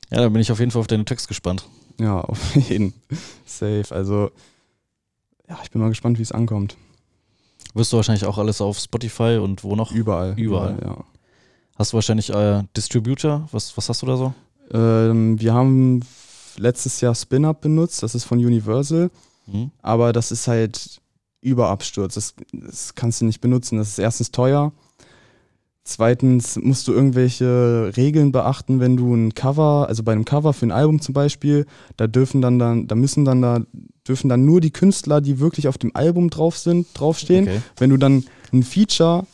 Ja, da bin ich auf jeden Fall auf deine Text gespannt. Ja, (laughs) auf jeden. Safe. Also, ja, ich bin mal gespannt, wie es ankommt. Wirst du wahrscheinlich auch alles auf Spotify und wo noch? Überall. Überall. ja. Hast du wahrscheinlich äh, Distributor? Was, was hast du da so? Ähm, wir haben letztes Jahr Spin-Up benutzt, das ist von Universal, Hm? aber das ist halt Überabsturz. Das, das kannst du nicht benutzen. Das ist erstens teuer. Zweitens musst du irgendwelche Regeln beachten, wenn du ein Cover, also bei einem Cover für ein Album zum Beispiel, da dürfen dann, dann da müssen dann da dürfen dann nur die Künstler, die wirklich auf dem Album drauf sind, draufstehen. Okay. Wenn du dann ein Feature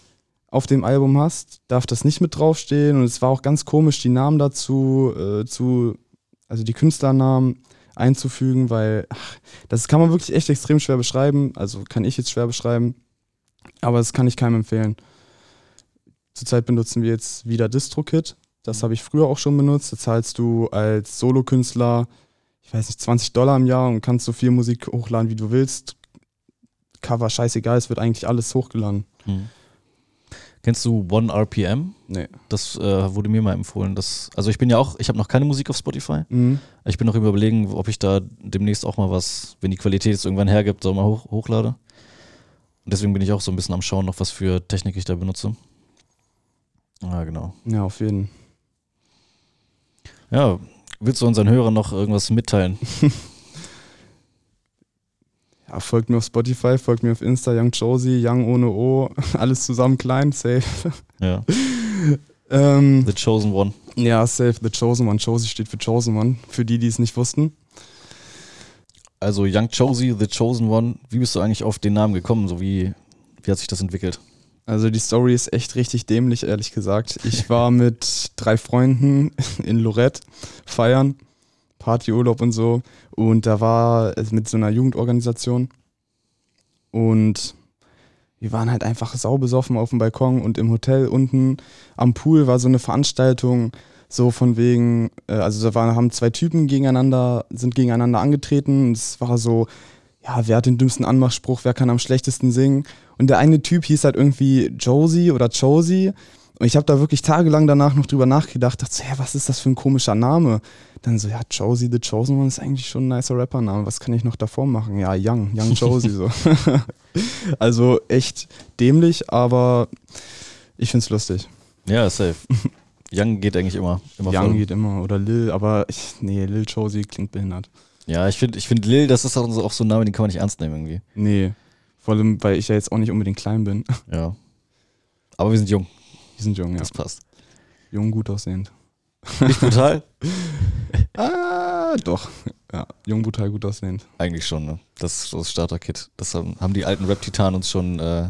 auf dem Album hast, darf das nicht mit draufstehen. Und es war auch ganz komisch, die Namen dazu äh, zu, also die Künstlernamen einzufügen, weil ach, das kann man wirklich echt extrem schwer beschreiben. Also kann ich jetzt schwer beschreiben, aber das kann ich keinem empfehlen. Zurzeit benutzen wir jetzt wieder DistroKit. Das habe ich früher auch schon benutzt. Da zahlst du als Solokünstler, ich weiß nicht, 20 Dollar im Jahr und kannst so viel Musik hochladen, wie du willst. Cover, scheißegal, es wird eigentlich alles hochgeladen. Hm. Kennst du One RPM? Nee. Das äh, wurde mir mal empfohlen. Das, also ich bin ja auch, ich habe noch keine Musik auf Spotify. Mhm. Ich bin noch überlegen, ob ich da demnächst auch mal was, wenn die Qualität es irgendwann hergibt, so mal hoch, hochlade. Und deswegen bin ich auch so ein bisschen am Schauen, noch was für Technik ich da benutze. Ah, genau. Ja, auf jeden. Ja, willst du unseren Hörern noch irgendwas mitteilen? (laughs) Ja, folgt mir auf Spotify, folgt mir auf Insta, Young Josie, Young ohne O, (laughs) alles zusammen klein, safe. Ja, (laughs) Ähm, The Chosen One. ja, safe, The Chosen One. Josie steht für Chosen One, für die, die es nicht wussten. Also Young Josie, The Chosen One. Wie bist du eigentlich auf den Namen gekommen? So wie, wie hat sich das entwickelt? Also die Story ist echt richtig dämlich, ehrlich gesagt. Ich war (laughs) mit drei Freunden in Lorette feiern, Partyurlaub und so. Und da war es mit so einer Jugendorganisation. Und wir waren halt einfach saubesoffen auf dem Balkon und im Hotel unten am Pool war so eine Veranstaltung, so von wegen, äh, also da waren, haben zwei Typen gegeneinander, sind gegeneinander angetreten. Es war so, ja, wer hat den dümmsten Anmachspruch, wer kann am schlechtesten singen? Und der eine Typ hieß halt irgendwie Josie oder Josie. Und ich habe da wirklich tagelang danach noch drüber nachgedacht, dachte, so, hä, was ist das für ein komischer Name? Dann so, ja, Josie the Chosen One ist eigentlich schon ein nicer Rappername. Was kann ich noch davor machen? Ja, Young, Young Josie so. (laughs) also echt dämlich, aber ich find's lustig. Ja, safe. (laughs) Young geht eigentlich immer. immer Young voll. geht immer oder Lil, aber ich, nee, Lil Josie klingt behindert. Ja, ich finde ich find Lil, das ist auch so, auch so ein Name, den kann man nicht ernst nehmen irgendwie. Nee, vor allem, weil ich ja jetzt auch nicht unbedingt klein bin. Ja. Aber wir sind jung, Die sind jung, ja. das passt. Jung, gut aussehend. Nicht brutal? (laughs) Ah, doch. Ja, jung, brutal, gut aussehend. Eigentlich schon, ne? Das ist das Starter-Kit. Das haben, haben die alten Rap-Titanen uns schon. Äh,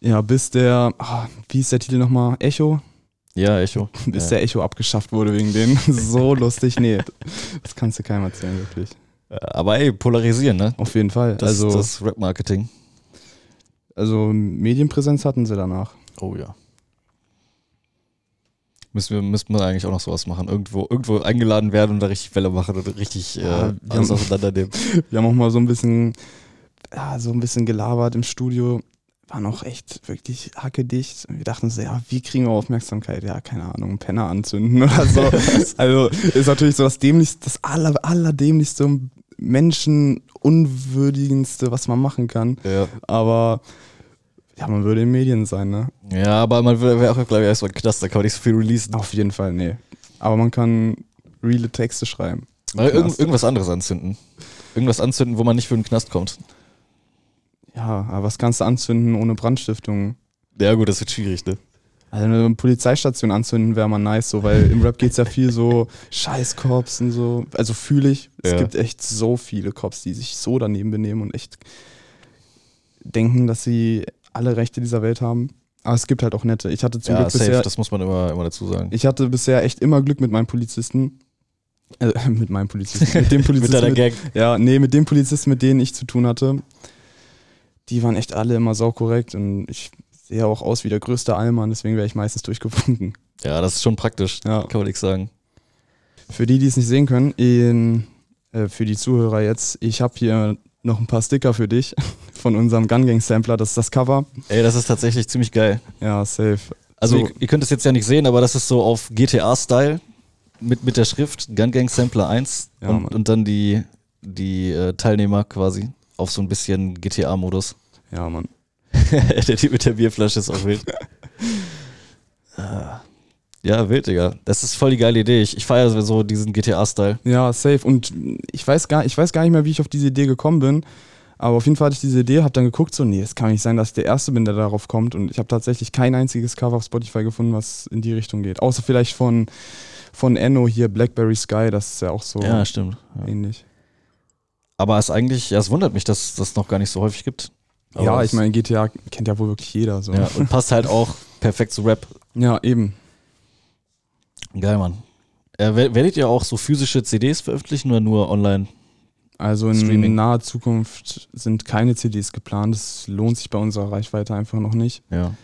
Ja, bis der, ah, wie ist der Titel nochmal? Echo? ja, Echo. (laughs) Bis ja. der Echo abgeschafft wurde wegen denen. (laughs) so lustig. Nee, das kannst du keinem erzählen, wirklich. Äh, Aber ey, polarisieren, ne? Auf jeden Fall. Das, also, das Rap-Marketing. also Medienpräsenz hatten sie danach. Oh ja. Müssen wir, müssten wir eigentlich auch noch sowas machen. Irgendwo, irgendwo eingeladen werden und da richtig Welle machen und richtig Ja, äh, wir alles haben- auseinandernehmen. (laughs) Wir haben auch mal so ein bisschen, ja, so ein bisschen gelabert im Studio. War noch echt wirklich hackedicht. Und wir dachten so, ja, wie kriegen wir Aufmerksamkeit? Ja, keine Ahnung, einen Penner anzünden (laughs) oder so. (laughs) also ist natürlich so das dämlichste, das aller, allerdämlichste, menschenunwürdigendste, was man machen kann. Ja. Aber ja, man würde in Medien sein, ne? ja, aber man wäre auch, glaube ich, erstmal ein Knast, da kann man nicht so viel releasen. Auf jeden Fall, nee. Aber man kann reale Texte schreiben. Oder irgend, irgendwas anderes anzünden. Irgendwas anzünden, wo man nicht für den Knast kommt. Ja, aber was kannst du anzünden ohne Brandstiftung? Ja, gut, das wird schwierig, ne? Also eine Polizeistation anzünden wäre mal nice, so, weil im Rap geht's ja viel so Scheiß-Cops und so. Also fühle ich. Es Ja. gibt echt so viele Cops, die sich so daneben benehmen und echt denken, dass sie alle Rechte dieser Welt haben. Aber es gibt halt auch nette. Ich hatte zum Ja, Glück safe, bisher, das muss man immer, immer dazu sagen. ich hatte bisher echt immer Glück mit meinen Polizisten. Äh, (laughs) mit meinen Polizisten. Mit dem (laughs) Mit Polizisten. deiner mit, Gang. ja, nee, mit den Polizisten, mit denen ich zu tun hatte. Die waren echt alle immer saukorrekt und ich sehe auch aus wie der größte Allmann, deswegen wäre ich meistens durchgewunken. Ja, das ist schon praktisch. Ja. Kann man nichts sagen. Für die, die es nicht sehen können, in, äh, für die Zuhörer jetzt, ich habe hier noch ein paar Sticker für dich (laughs) von unserem Gun Gang Sampler. Das ist das Cover. Ey, das ist tatsächlich ziemlich geil. Ja, safe. Also, So. ihr, ihr könnt es jetzt ja nicht sehen, aber das ist so auf GTA-Style mit, mit der Schrift Gun Gang Sampler 1 Ja, und, und dann die, die äh, Teilnehmer quasi auf so ein bisschen GTA-Modus. Ja, Mann. (laughs) der Typ mit der Bierflasche ist auch wild. Ah. (laughs) ja, wild, Digga. Das ist voll die geile Idee. Ich, ich feiere so diesen GTA-Style. Ja, safe. Und ich weiß, gar, ich weiß gar nicht mehr, wie ich auf diese Idee gekommen bin. Aber auf jeden Fall hatte ich diese Idee, habe dann geguckt, so, nee, es kann nicht sein, dass ich der Erste bin, der darauf kommt. Und ich habe tatsächlich kein einziges Cover auf Spotify gefunden, was in die Richtung geht. Außer vielleicht von, von Enno hier, Blackberry Sky, das ist ja auch so Ja, stimmt. Ähnlich. Aber es eigentlich, ja, es wundert mich, dass das noch gar nicht so häufig gibt. Aber ja, ich meine, GTA kennt ja wohl wirklich jeder. So. Ja, und passt halt auch perfekt zu Rap. ja eben. Geil, Mann. Äh, wer- werdet ihr auch so physische CDs veröffentlichen oder nur online? Also in Streaming. naher Zukunft sind keine CDs geplant. Das lohnt sich bei unserer Reichweite einfach noch nicht. Ja.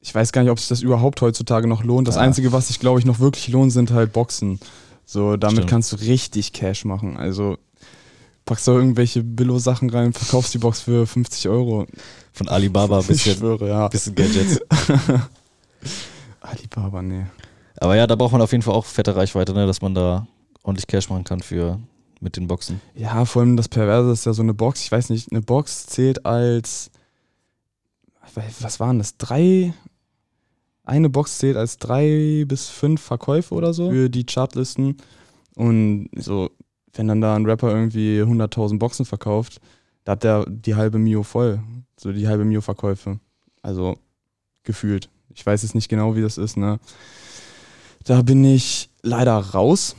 Ich weiß gar nicht, ob sich das überhaupt heutzutage noch lohnt. Das Ja. Einzige, was sich, glaube ich, noch wirklich lohnt, sind halt Boxen. So, damit Stimmt. kannst du richtig Cash machen. Also packst du irgendwelche Billo-Sachen rein, verkaufst die Box für 50 Euro. Von Alibaba ein (laughs) ich schwöre, ja. bisschen Gadgets. (laughs) Alibaba, nee. Aber ja, da braucht man auf jeden Fall auch fette Reichweite, ne, dass man da ordentlich Cash machen kann für mit den Boxen. Ja, vor allem das Perverse ist ja so eine Box. Ich weiß nicht, eine Box zählt als. Was waren das? Drei. Eine Box zählt als drei bis fünf Verkäufe oder so für die Chartlisten. Und so, wenn dann da ein Rapper irgendwie 100.000 Boxen verkauft, da hat der die halbe Mio voll. So die halbe Mio Verkäufe. Also gefühlt. Ich weiß jetzt nicht genau, wie das ist, ne? Da bin ich leider raus.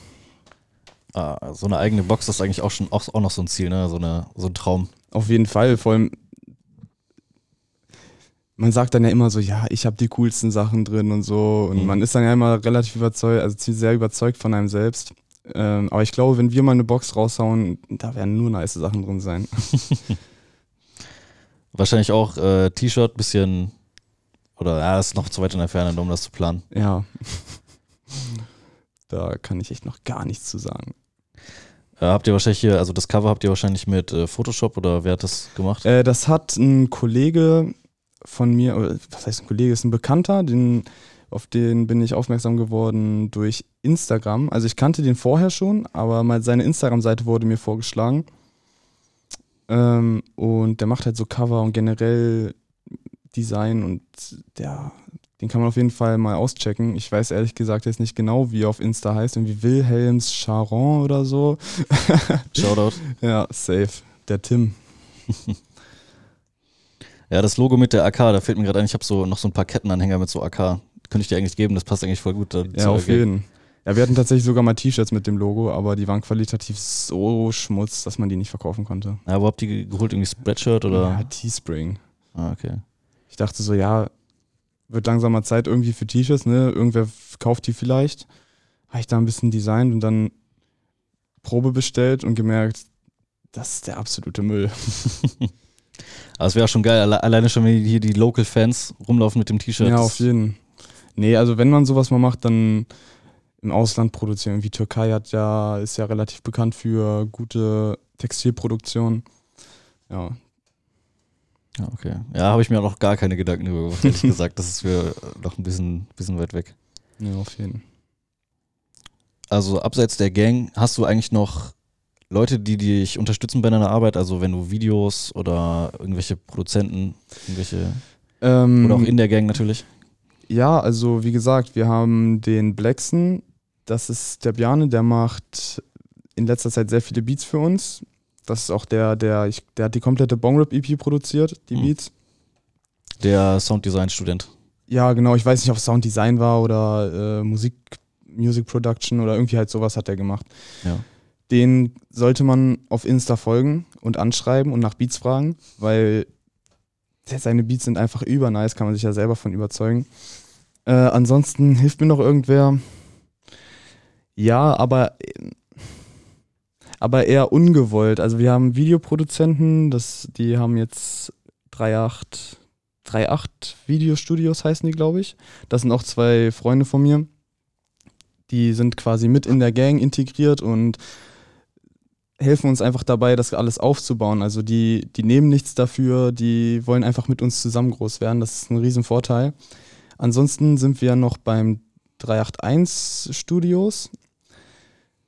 Ah, so eine eigene Box das ist eigentlich auch schon auch, auch noch so ein Ziel, ne? So, eine, so ein Traum. Auf jeden Fall, vor allem, man sagt dann ja immer so, ja, ich habe die coolsten Sachen drin und so. Und Mhm. man ist dann ja immer relativ überzeugt, also ziemlich sehr überzeugt von einem selbst. Ähm, aber ich glaube, wenn wir mal eine Box raushauen, da werden nur nice Sachen drin sein. (laughs) Wahrscheinlich auch äh, T-Shirt, bisschen oder ja, ist noch zu weit in der Ferne, um das zu planen. Ja. Da kann ich echt noch gar nichts zu sagen. Äh, habt ihr wahrscheinlich hier, also das Cover habt ihr wahrscheinlich mit äh, Photoshop oder wer hat das gemacht? Äh, das hat ein Kollege von mir, oder was heißt ein Kollege, ist ein Bekannter, den, auf den bin ich aufmerksam geworden durch Instagram. Also ich kannte den vorher schon, aber mal seine Instagram-Seite wurde mir vorgeschlagen. Ähm, und der macht halt so Cover und generell Design und der, den kann man auf jeden Fall mal auschecken. Ich weiß ehrlich gesagt jetzt nicht genau, wie er auf Insta heißt, irgendwie Wilhelms Charon oder so. (laughs) Shoutout. Ja, safe. Der Tim. (laughs) Ja, das Logo mit der AK, da fällt mir gerade ein, ich habe so noch so ein paar Kettenanhänger mit so AK. Könnte ich dir eigentlich geben, das passt eigentlich voll gut. Ja, auf jeden. Ja, wir hatten tatsächlich sogar mal T-Shirts mit dem Logo, aber die waren qualitativ so schmutz, dass man die nicht verkaufen konnte. Ja, wo habt ihr die geholt? Irgendwie Spreadshirt oder? Ja, Teespring. Ah, okay. Ich dachte so, ja, wird langsam mal Zeit irgendwie für T-Shirts, ne? Irgendwer kauft die vielleicht. Habe ich da ein bisschen designt und dann Probe bestellt und gemerkt, das ist der absolute Müll. (laughs) Aber es wäre schon geil, alle, alleine schon, wenn hier die Local-Fans rumlaufen mit dem T-Shirt. Ja, auf jeden. Nee, also wenn man sowas mal macht, dann im Ausland produzieren. Wie Türkei hat ja, ist ja relativ bekannt für gute Textilproduktion. Ja, Ja, okay. Ja, habe ich mir auch noch gar keine Gedanken darüber gemacht, ehrlich (laughs) gesagt. Das ist mir noch ein bisschen, bisschen weit weg. ja auf jeden. Also abseits der Gang, hast du eigentlich noch Leute, die dich unterstützen bei deiner Arbeit? Also wenn du Videos oder irgendwelche Produzenten, irgendwelche Ähm, oder auch in der Gang natürlich? Ja, also wie gesagt, wir haben den Blackson, das ist der Bjane, der macht in letzter Zeit sehr viele Beats für uns. Das ist auch der, der, ich, der hat die komplette Bongrap EP produziert, die Mhm. Beats. Der Sounddesign-Student. Ja, genau, ich weiß nicht, ob es Sounddesign war oder äh, Musik, Music Production oder irgendwie halt sowas hat er gemacht. Ja. Den sollte man auf Insta folgen und anschreiben und nach Beats fragen, weil seine Beats sind einfach übernice, kann man sich ja selber von überzeugen. Äh, ansonsten hilft mir noch irgendwer. Ja, aber, aber eher ungewollt. Also wir haben Videoproduzenten, das, die haben jetzt 3.8 3.8 Videostudios heißen die, glaube ich. Das sind auch zwei Freunde von mir. Die sind quasi mit in der Gang integriert und helfen uns einfach dabei, das alles aufzubauen. Also die, die nehmen nichts dafür, die wollen einfach mit uns zusammen groß werden. Das ist ein Riesenvorteil. Ansonsten sind wir noch beim 381 Studios,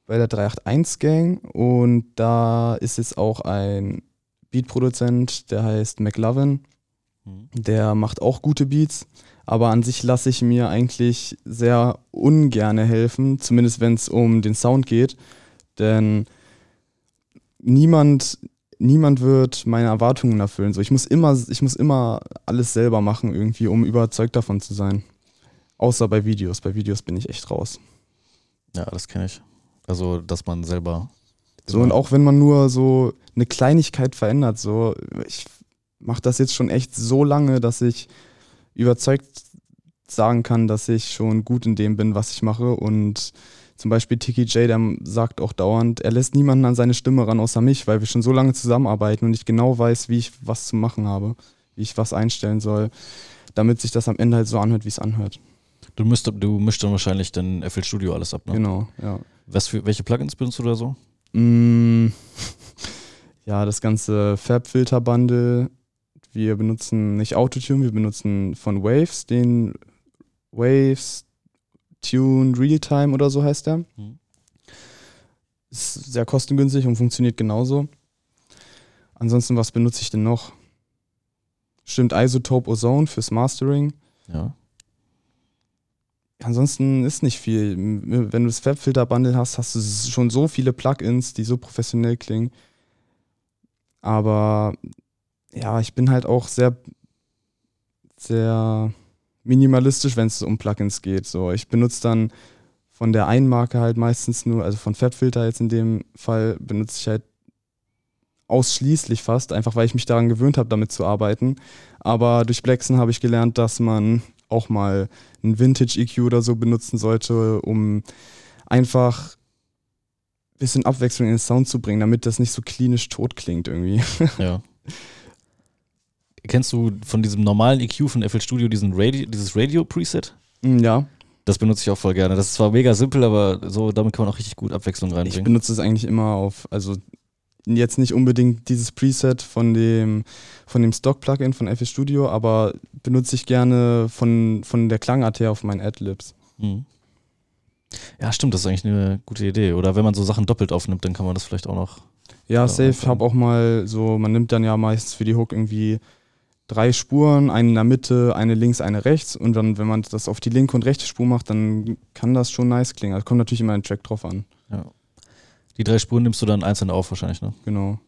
bei der 381 Gang und da ist jetzt auch ein Beatproduzent, der heißt McLovin. Mhm. Der macht auch gute Beats, aber an sich lasse ich mir eigentlich sehr ungerne helfen, zumindest wenn es um den Sound geht. Denn niemand, niemand wird meine Erwartungen erfüllen. So, ich, muss immer, ich muss immer alles selber machen, irgendwie, um überzeugt davon zu sein. Außer bei Videos. Bei Videos bin ich echt raus. Ja, das kenne ich. Also, dass man selber. So, und auch wenn man nur so eine Kleinigkeit verändert, so, ich mache das jetzt schon echt so lange, dass ich überzeugt sagen kann, dass ich schon gut in dem bin, was ich mache. Und zum Beispiel Tiki J, der sagt auch dauernd, er lässt niemanden an seine Stimme ran außer mich, weil wir schon so lange zusammenarbeiten und ich genau weiß, wie ich was zu machen habe, wie ich was einstellen soll, damit sich das am Ende halt so anhört, wie es anhört. Du, müsst, du mischst dann wahrscheinlich dann FL Studio alles ab, ne? Genau, ja. Was für, welche Plugins benutzt du da so? Mm, (laughs) ja, das ganze Fab-Filter-Bundle. Wir benutzen nicht Autotune, wir benutzen von Waves den Waves Tune Realtime oder so heißt der. Mhm. Ist sehr kostengünstig und funktioniert genauso. Ansonsten, was benutze ich denn noch? Stimmt, Isotope Ozone fürs Mastering. Ja. Ansonsten ist nicht viel. Wenn du das Fab-Filter-Bundle hast, hast du schon so viele Plugins, die so professionell klingen. Aber ja, ich bin halt auch sehr, sehr minimalistisch, wenn es um Plugins geht. So, ich benutze dann von der einen Marke halt meistens nur, also von Fabfilter jetzt in dem Fall, benutze ich halt ausschließlich fast, einfach weil ich mich daran gewöhnt habe, damit zu arbeiten. Aber durch Blackson habe ich gelernt, dass man auch mal ein Vintage EQ oder so benutzen sollte, um einfach ein bisschen Abwechslung in den Sound zu bringen, damit das nicht so klinisch tot klingt irgendwie. (laughs) Ja. Kennst du von diesem normalen EQ von FL Studio diesen Radio, dieses Radio-Preset? Mm, ja, Das benutze ich auch voll gerne. Das ist zwar mega simpel, aber so damit kann man auch richtig gut Abwechslung ich reinbringen. benutze es eigentlich immer auf, also jetzt nicht unbedingt dieses Preset von dem, von dem Stock-Plugin von FL Studio, aber benutze ich gerne von, von der Klangart her auf meinen Adlibs. Mhm. Ja, stimmt, das ist eigentlich eine gute Idee. Oder wenn man so Sachen doppelt aufnimmt, dann kann man das vielleicht auch noch. Ja, Ja, safe. einfach- Hab auch mal so, man nimmt dann ja meistens für die Hook irgendwie drei Spuren, eine in der Mitte, eine links, eine rechts. Und dann, wenn man das auf die linke und rechte Spur macht, dann kann das schon nice klingen. Also kommt natürlich immer ein Track drauf an. Ja. Die drei Spuren nimmst du dann einzeln auf, wahrscheinlich, ne? Genau.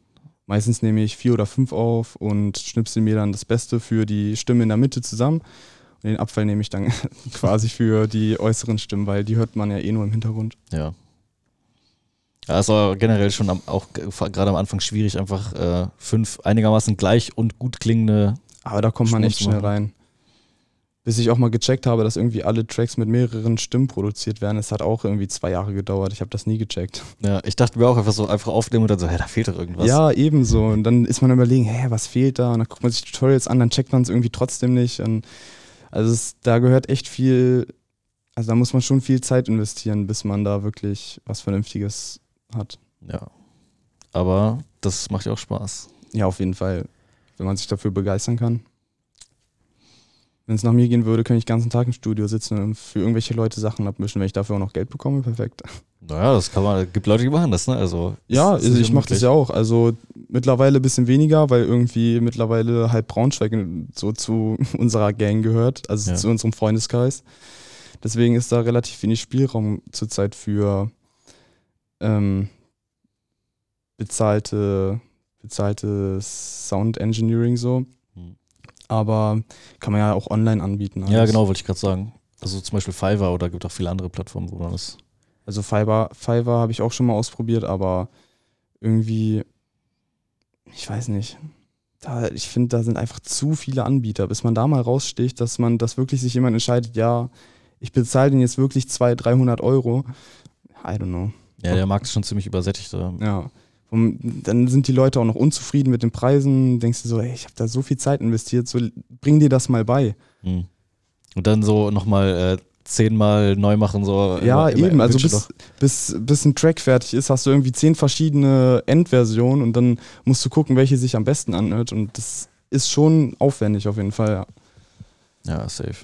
Meistens nehme ich vier oder fünf auf und schnipsel mir dann das Beste für die Stimme in der Mitte zusammen. Und den Abfall nehme ich dann (laughs) quasi für die äußeren Stimmen, weil die hört man ja eh nur im Hintergrund. Ja. Ja, es war generell schon am, auch gerade am Anfang schwierig, einfach äh, fünf einigermaßen gleich und gut klingende. Aber da kommt man Schmutz echt schnell rein. Bis ich auch mal gecheckt habe, dass irgendwie alle Tracks mit mehreren Stimmen produziert werden. Es hat auch irgendwie zwei Jahre gedauert. Ich habe das nie gecheckt. Ja, ich dachte mir auch einfach so einfach aufnehmen und dann so, hä, da fehlt doch irgendwas. Ja, ebenso. Und dann ist man überlegen, hä, was fehlt da? Und dann guckt man sich Tutorials an, dann checkt man es irgendwie trotzdem nicht. Und also es, da gehört echt viel, also da muss man schon viel Zeit investieren, bis man da wirklich was Vernünftiges hat. Ja. Aber das macht ja auch Spaß. Ja, auf jeden Fall, wenn man sich dafür begeistern kann. Wenn es nach mir gehen würde, könnte ich den ganzen Tag im Studio sitzen und für irgendwelche Leute Sachen abmischen. Wenn ich dafür auch noch Geld bekomme, perfekt. Naja, das kann man, gibt Leute, die machen das, ne? Also, Ja, also ich mache das ja auch. Also mittlerweile ein bisschen weniger, weil irgendwie mittlerweile halb Braunschweig so zu (laughs) unserer Gang gehört, also Ja. zu unserem Freundeskreis. Deswegen ist da relativ wenig Spielraum zurzeit für ähm, bezahlte, bezahlte Sound Engineering so. Aber kann man ja auch online anbieten. Ja, alles. genau, wollte ich gerade sagen. Also zum Beispiel Fiverr oder gibt auch viele andere Plattformen, wo man das. Also Fiverr, Fiverr habe ich auch schon mal ausprobiert, aber irgendwie, ich weiß nicht. Da, ich finde, da sind einfach zu viele Anbieter, bis man da mal raussticht, dass man, dass wirklich sich jemand entscheidet, ja, ich bezahle den jetzt wirklich 200, 300 Euro. I don't know. Ja, der Markt ist schon ziemlich übersättigt. Ja. Dann sind die Leute auch noch unzufrieden mit den Preisen. Denkst du so, ey, ich habe da so viel Zeit investiert, so bring dir das mal bei. Hm. Und dann so nochmal äh, zehnmal neu machen, so. Ja, immer- immer eben. Also bis, bis, bis ein Track fertig ist, hast du irgendwie zehn verschiedene Endversionen und dann musst du gucken, welche sich am besten anhört. Und das ist schon aufwendig auf jeden Fall, ja. Ja, safe.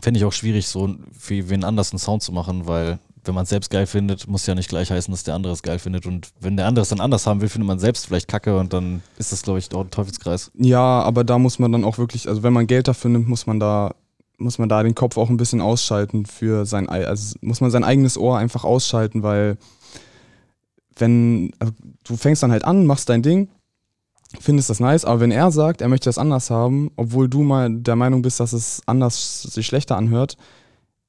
Fände ich auch schwierig, so für wen anders einen Sound zu machen, weil wenn man es selbst geil findet, muss ja nicht gleich heißen, dass der andere es geil findet. Und wenn der andere es dann anders haben will, findet man selbst vielleicht kacke und dann ist das, glaube ich, dort ein Teufelskreis. Ja, aber da muss man dann auch wirklich, also wenn man Geld dafür nimmt, muss man da, muss man da den Kopf auch ein bisschen ausschalten für sein, ei- also muss man sein eigenes Ohr einfach ausschalten, weil wenn, also du fängst dann halt an, machst dein Ding, findest das nice, aber wenn er sagt, er möchte das anders haben, obwohl du mal der Meinung bist, dass es anders sich schlechter anhört,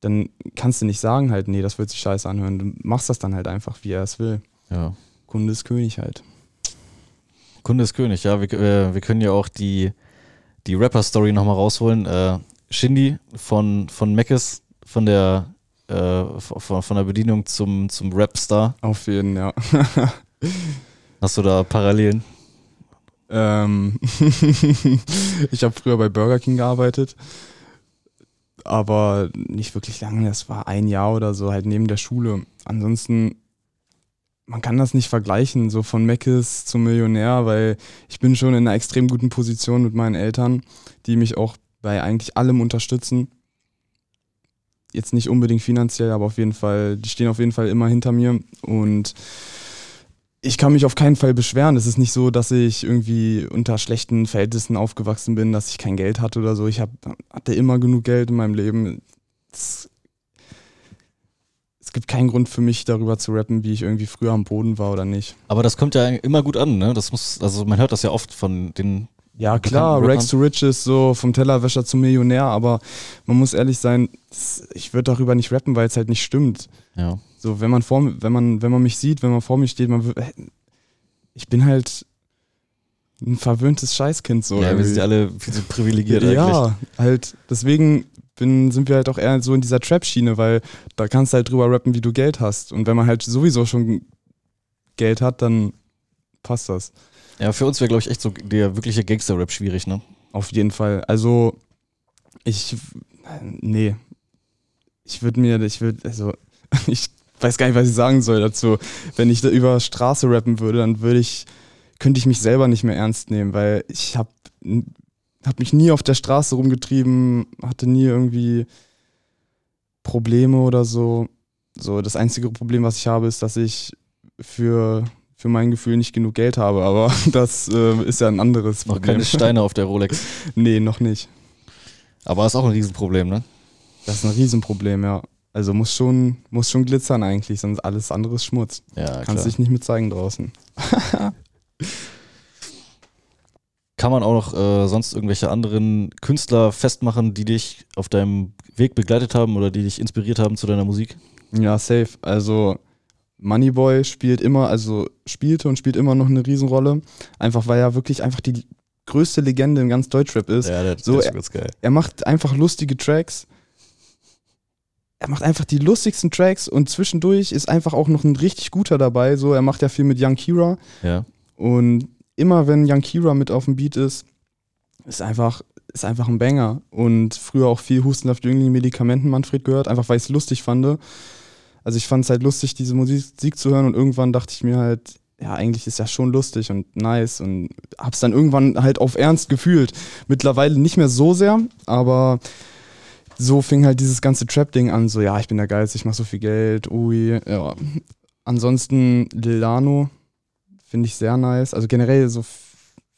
dann kannst du nicht sagen halt, nee, das wird sich scheiße anhören. Du machst das dann halt einfach, wie er es will. Ja. Kunde ist König halt. Kunde ist König, ja. Wir, äh, wir können ja auch die, die Rapper-Story nochmal rausholen. Äh, Shindy von, von Meckes, von der, äh, von, von der Bedienung zum, zum Rap-Star. Auf jeden, ja. (laughs) Hast du da Parallelen? Ähm, (laughs) ich habe früher bei Burger King gearbeitet, aber nicht wirklich lange. Das war ein Jahr oder so, halt neben der Schule. Ansonsten, man kann das nicht vergleichen, so von Meckes zum Millionär, weil ich bin schon in einer extrem guten Position mit meinen Eltern, die mich auch bei eigentlich allem unterstützen. Jetzt nicht unbedingt finanziell, aber auf jeden Fall, die stehen auf jeden Fall immer hinter mir und ich kann mich auf keinen Fall beschweren. Es ist nicht so, dass ich irgendwie unter schlechten Verhältnissen aufgewachsen bin, dass ich kein Geld hatte oder so. Ich hab, hatte immer genug Geld in meinem Leben. Es, es gibt keinen Grund für mich, darüber zu rappen, wie ich irgendwie früher am Boden war oder nicht. Aber das kommt ja immer gut an, ne? Das muss, also man hört das ja oft von den. Ja, klar. Rags to Riches, so vom Tellerwäscher zum Millionär, aber man muss ehrlich sein, ich würde darüber nicht rappen, weil es halt nicht stimmt. Ja. So, wenn man vor, wenn man, wenn man mich sieht, wenn man vor mir steht, man, ich bin halt ein verwöhntes Scheißkind so. ja, wir sind ja alle viel zu privilegiert eigentlich. Ja, halt, deswegen bin, sind wir halt auch eher so in dieser Trap-Schiene, weil da kannst du halt drüber rappen, wie du Geld hast. Und wenn man halt sowieso schon Geld hat, dann passt das. Ja, für uns wäre, glaube ich, echt so der wirkliche Gangster-Rap schwierig, ne? Auf jeden Fall. Also, ich, nee. Ich würde mir, ich würde, also, (laughs) ich weiß gar nicht, was ich sagen soll dazu. Wenn ich da über Straße rappen würde, dann würde ich, könnte ich mich selber nicht mehr ernst nehmen, weil ich habe hab mich nie auf der Straße rumgetrieben, hatte nie irgendwie Probleme oder so. So, das einzige Problem, was ich habe, ist, dass ich für, für mein Gefühl nicht genug Geld habe, aber (laughs) das äh, ist ja ein anderes Noch Problem. keine Steine auf der Rolex. (laughs) Nee, noch nicht. Aber ist auch ein Riesenproblem, ne? Das ist ein Riesenproblem, ja. Also muss schon, muss schon glitzern eigentlich, sonst alles andere ist Schmutz. Ja, Kannst dich nicht mit zeigen draußen. (laughs) Kann man auch noch äh, sonst irgendwelche anderen Künstler festmachen, die dich auf deinem Weg begleitet haben oder die dich inspiriert haben zu deiner Musik? Ja, safe. Also Moneyboy spielt immer, also spielte und spielt immer noch eine Riesenrolle. Einfach weil er wirklich einfach die größte Legende in ganz Deutschrap ist. Ja, der, So, der ist er- ganz geil. Er macht einfach lustige Tracks. Er macht einfach die lustigsten Tracks und zwischendurch ist einfach auch noch ein richtig guter dabei. So, er macht ja viel mit Young Kira Ja. und immer wenn Young Kira mit auf dem Beat ist, ist einfach, ist einfach ein Banger. Und früher auch viel Hustensaft Jüngling Medikamenten Manfred gehört, einfach weil ich es lustig fand. Also ich fand es halt lustig, diese Musik zu hören und irgendwann dachte ich mir halt, ja, eigentlich ist ja schon lustig und nice und hab's dann irgendwann halt auf Ernst gefühlt. Mittlerweile nicht mehr so sehr, aber so fing halt dieses ganze Trap-Ding an, so ja, ich bin der Geilste, ich mach so viel Geld, ui, ja. Ansonsten Lilano finde ich sehr nice. Also generell so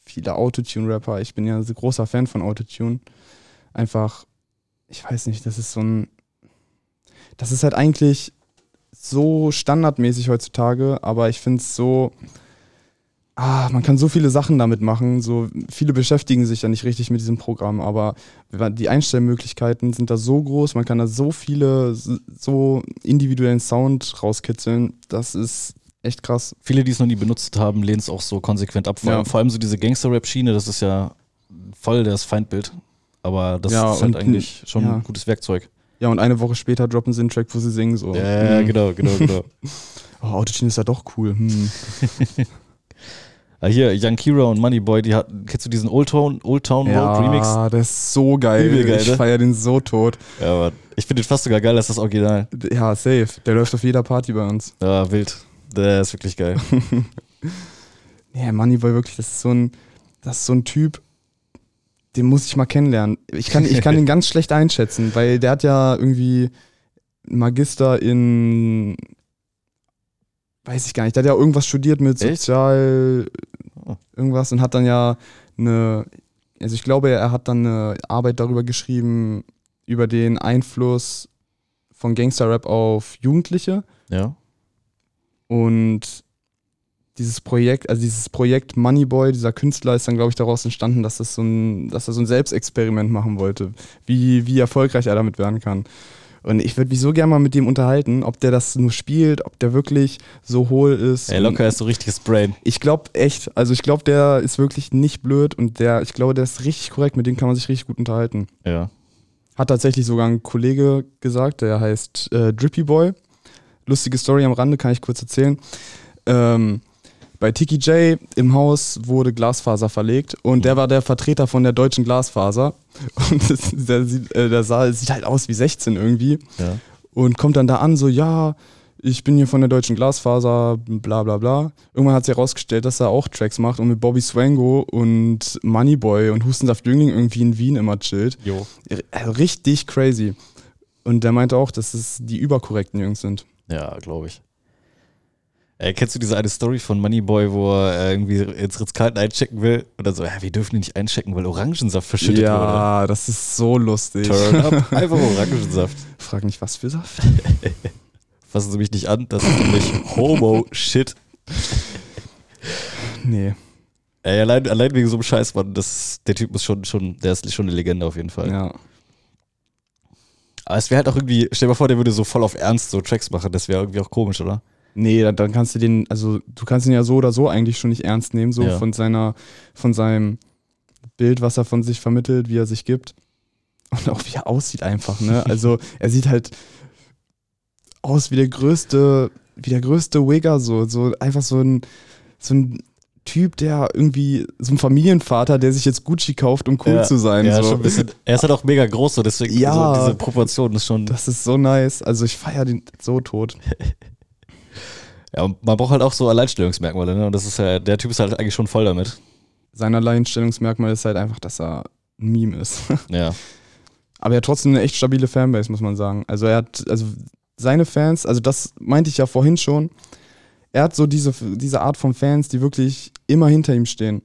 viele Autotune-Rapper. Ich bin ja so großer Fan von Autotune. Einfach, ich weiß nicht, das ist so ein. Das ist halt eigentlich so standardmäßig heutzutage, aber ich finde es so. Ah, man kann so viele Sachen damit machen. So viele beschäftigen sich ja nicht richtig mit diesem Programm, aber die Einstellmöglichkeiten sind da so groß, man kann da so viele, so individuellen Sound rauskitzeln. Das ist echt krass. Viele, die es noch nie benutzt haben, lehnen es auch so konsequent ab. Vor, Ja. allem, vor allem so diese Gangster-Rap-Schiene, das ist ja voll das Feindbild. Aber das Ja, ist halt eigentlich schon ja. ein gutes Werkzeug. Ja, und eine Woche später droppen sie einen Track, wo sie singen so. Ja, Hm. genau, genau, genau. (laughs) Oh, Autotune ist ja doch cool. Hm. (laughs) ah, hier, Young Kira und Moneyboy, die hatten, kennst du diesen Old Town, Old Town Road Remix? Ja, der ist so geil. Übel geil, ich ne? feier den so tot. Ja, aber ich finde den fast sogar geil als das Original. Ja, safe. Der läuft auf jeder Party bei uns. Ja, wild. Der ist wirklich geil. (laughs) Ja, Moneyboy wirklich, das ist so ein, das ist so ein Typ, den muss ich mal kennenlernen. Ich kann, ich kann (laughs) den ganz schlecht einschätzen, weil der hat ja irgendwie Magister in, weiß ich gar nicht, der hat ja irgendwas studiert mit? Sozial, Oh. irgendwas und hat dann ja eine, also ich glaube, er hat dann eine Arbeit darüber geschrieben, über den Einfluss von Gangster-Rap auf Jugendliche. Ja. Und dieses Projekt, also dieses Projekt Moneyboy, dieser Künstler, ist dann, glaube ich, daraus entstanden, dass, das so ein, dass er so ein Selbstexperiment machen wollte, wie, wie erfolgreich er damit werden kann. Und ich würde mich so gerne mal mit dem unterhalten, ob der das nur spielt, ob der wirklich so hohl ist. Ey, locker ist so richtiges Brain. Ich glaube echt, also ich glaube, der ist wirklich nicht blöd und der, ich glaube, der ist richtig korrekt, mit dem kann man sich richtig gut unterhalten. Ja. Hat tatsächlich sogar ein Kollege gesagt, der heißt äh, Drippy Boy. Lustige Story am Rande, kann ich kurz erzählen. Ähm, bei Tiki J im Haus wurde Glasfaser verlegt und der war der Vertreter von der deutschen Glasfaser. (laughs) Und das, der, sieht, äh, der sah, sieht halt aus wie 16 irgendwie Ja. und kommt dann da an, so, ja, ich bin hier von der deutschen Glasfaser, bla bla bla. Irgendwann hat sich herausgestellt, dass er auch Tracks macht und mit Bobby Swango und Moneyboy und Hustensaft Jüngling irgendwie in Wien immer chillt. Jo. Also richtig crazy. Und der meinte auch, dass es die überkorrekten Jungs sind. Ja, glaube ich. Ey, kennst du diese eine Story von Moneyboy, wo er äh, irgendwie ins Ritz-Carlton einchecken will und dann so, ja, wir dürfen ihn nicht einchecken, weil Orangensaft verschüttet ja, das ist so lustig. wurde. Turn up, (laughs) einfach Orangensaft. Frag nicht, was für Saft? (laughs) Fassen Sie mich nicht an, das ist nämlich Homo-Shit. Nee. Ey, allein, allein wegen so einem Scheiß, Mann, das, der Typ ist schon, schon, der ist schon eine Legende auf jeden Fall. Ja. Aber es wäre halt auch irgendwie, stell dir mal vor, der würde so voll auf Ernst so Tracks machen, das wäre irgendwie auch komisch, oder? Nee, dann, dann kannst du den, also du kannst ihn ja so oder so eigentlich schon nicht ernst nehmen, so Ja. von seiner, von seinem Bild, was er von sich vermittelt, wie er sich gibt. Und auch wie er aussieht einfach, ne? (laughs) Also er sieht halt aus wie der größte, wie der größte Wigger, so, so einfach so ein, so ein Typ, der irgendwie, so ein Familienvater, der sich jetzt Gucci kauft, um cool ja. zu sein. Ja, so. schon ein bisschen. Er ist halt auch mega groß, so deswegen Ja. so diese Proportion ist schon. Das ist so nice. Also ich feiere den so tot. (laughs) Ja, und man braucht halt auch so Alleinstellungsmerkmale, ne? Und das ist ja, der Typ ist halt eigentlich schon voll damit. Sein Alleinstellungsmerkmal ist halt einfach, dass er ein Meme ist. (laughs) Ja. Aber er hat trotzdem eine echt stabile Fanbase, muss man sagen. Also er hat, also seine Fans, also das meinte ich ja vorhin schon, er hat so diese, diese Art von Fans, die wirklich immer hinter ihm stehen.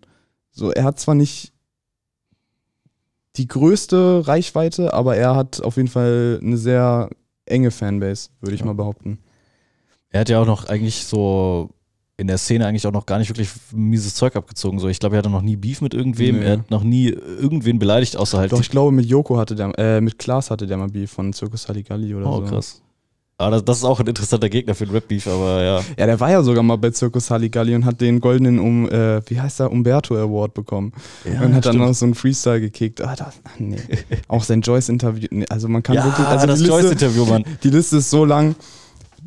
So, er hat zwar nicht die größte Reichweite, aber er hat auf jeden Fall eine sehr enge Fanbase, würde ich Ja. mal behaupten. Er hat ja auch noch eigentlich so in der Szene eigentlich auch noch gar nicht wirklich mieses Zeug abgezogen. So, ich glaube, er hatte noch nie Beef mit irgendwem. Nee. Er hat noch nie irgendwen beleidigt, außer halt. Doch, ich glaube, mit Joko hatte der, äh, mit Klaas hatte der mal Beef von Circus Halligalli oder oh, so. krass. Aber das, das ist auch ein interessanter Gegner für den Rap-Beef, aber ja. Ja, der war ja sogar mal bei Circus Halligalli und hat den goldenen, um, äh, wie heißt der, Umberto Award bekommen. Ja, und hat dann stimmt. noch so einen Freestyle gekickt. Ah, das, ach, nee. (laughs) Auch sein Joyce-Interview. Nee, also man kann Ja, wirklich, also das Joyce-Interview, Mann. die Liste ist so lang,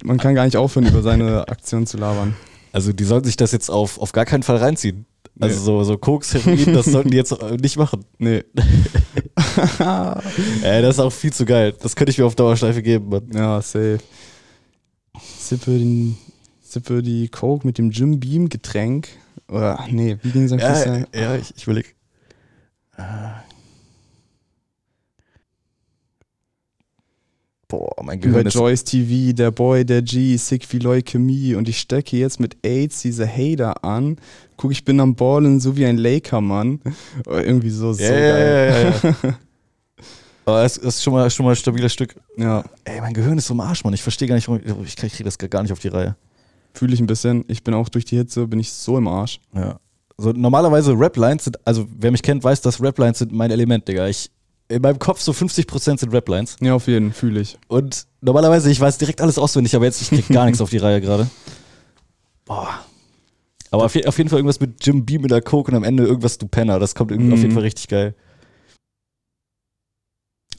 man kann gar nicht aufhören, über seine Aktion zu labern. Also die sollten sich das jetzt auf, auf gar keinen Fall reinziehen. Also Nee. so, so Koks, Heroin, das sollten die jetzt äh, nicht machen. Nee. (laughs) Ey, das ist auch viel zu geil. Das könnte ich mir auf Dauerschleife geben, Mann. Ja, safe. Sippe, den, sippe die Coke mit dem Jim Beam Getränk. Oder, nee, wie ging sein Ja, ja ich, ich überleg. Boah, mein Über Gehirn ist... Joyce TV, der Boy, der G, sick wie Leukämie und ich stecke jetzt mit AIDS diese Hater an. Guck, ich bin am Ballen, so wie ein Laker-Mann. Oder Irgendwie so, so ja, geil. ja, ja. (laughs) Aber es ist schon mal, schon mal ein stabiles Stück. Ja, Ey, mein Gehirn ist so im Arsch, Mann. Ich verstehe gar nicht, warum ich, ich kriege das gar nicht auf die Reihe. fühle ich ein bisschen. Ich bin auch durch die Hitze, bin ich so im Arsch. Ja. So, normalerweise Rap-Lines sind, also wer mich kennt, weiß, dass Rap-Lines sind mein Element, Digga. Ich, in meinem Kopf so 50% sind Rap-Lines. Ja, auf jeden, fühle ich. Und normalerweise, ich weiß direkt alles auswendig, aber jetzt, ich krieg gar nichts auf die Reihe gerade. Boah. Aber auf, auf jeden Fall irgendwas mit Jim Beam mit der Coke und am Ende irgendwas du Penner. Das kommt irgendwie auf jeden Mhm. Fall richtig geil.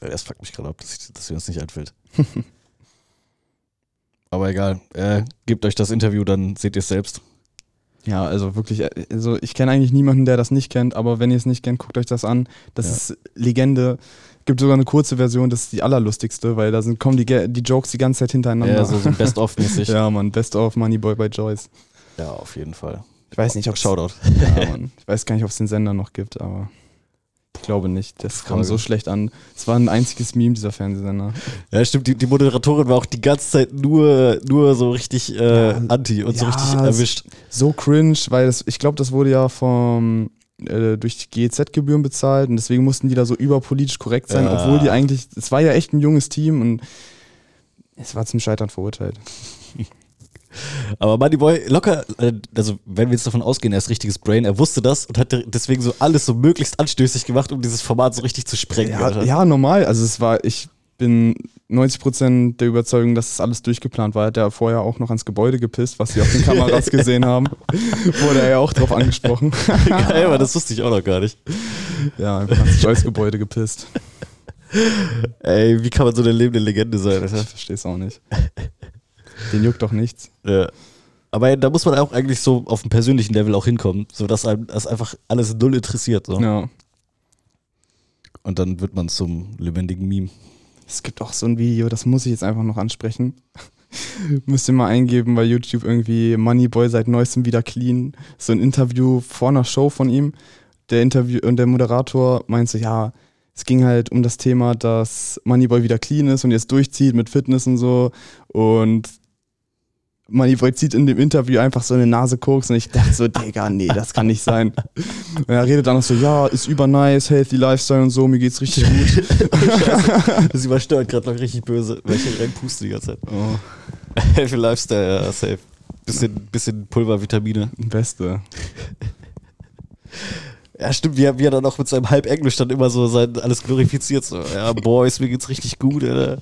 Das fuckt mich gerade ab, dass, ich, dass mir das nicht einfällt. (laughs) aber egal. Äh, gebt euch das Interview, dann seht ihr es selbst. Ja, also wirklich, äh, also ich kenne eigentlich niemanden, der das nicht kennt, aber wenn ihr es nicht kennt, guckt euch das an. Das Ja. ist Legende. Gibt sogar eine kurze Version, das ist die allerlustigste, weil da sind, kommen die, die Jokes die ganze Zeit hintereinander. Ja, so, so (laughs) Best-of-mäßig. ja, Mann, Best of Moneyboy bei Joyce. ja, auf jeden Fall. Ich weiß nicht, ob Shoutout. Ja, Mann. Ich weiß gar nicht, ob es den Sender noch gibt, aber ich glaube nicht. Das kam Frage. so schlecht an. Es war ein einziges Meme, dieser Fernsehsender. Ja, stimmt, die, die Moderatorin war auch die ganze Zeit nur, nur so richtig äh, Ja, anti und so ja, richtig es- erwischt. So cringe, weil das, ich glaube, das wurde ja vom äh, durch die GEZ-Gebühren bezahlt und deswegen mussten die da so überpolitisch korrekt sein, Ja. obwohl die eigentlich, es war ja echt ein junges Team und es war zum Scheitern verurteilt. Aber Moneyboy, locker, äh, also wenn wir jetzt davon ausgehen, er ist richtiges Brain, er wusste das und hat deswegen so alles so möglichst anstößig gemacht, um dieses Format so richtig zu sprengen. Ja, ja, normal. Also es war, ich bin 90% der Überzeugung, dass das alles durchgeplant war. Er hat ja vorher auch noch ans Gebäude gepisst, was sie auf den (laughs) Kameras gesehen haben. Wurde er ja auch drauf angesprochen. (laughs) Geil, aber das wusste ich auch noch gar nicht. Ja, einfach ans Joyce-Gebäude gepisst. Ey, wie kann man so eine lebende Legende sein, Alter? Ich verstehe es auch nicht. Den juckt doch nichts. Ja. Aber da muss man auch eigentlich so auf dem persönlichen Level auch hinkommen, so dass einem das einfach alles null interessiert. So. Ja. Und dann wird man zum lebendigen Meme. Es gibt auch so ein Video, das muss ich jetzt einfach noch ansprechen. (laughs) Müsst ihr mal eingeben bei YouTube irgendwie Moneyboy seit neuestem wieder clean. So ein Interview vor einer Show von ihm. Der Interview und der Moderator meint so, ja, es ging halt um das Thema, dass Moneyboy wieder clean ist und jetzt durchzieht mit Fitness und so. Und Moneyboy zieht in dem Interview einfach so eine Nase Koks und ich dachte so, Digga, nee, das kann nicht sein. (laughs) Und er redet dann noch so, ja, ist übernice, healthy Lifestyle und so, mir geht's richtig gut. (laughs) (laughs) Das übersteuert gerade noch richtig böse. Welche reinpusten die ganze Zeit. Oh, Healthy Lifestyle, ja, safe. Bisschen, bisschen Pulvervitamine. Beste. Ja, stimmt, wie er, wie er dann auch mit seinem Halbenglisch dann immer so sein alles glorifiziert. So, ja, Boys, mir geht's richtig gut, Alter.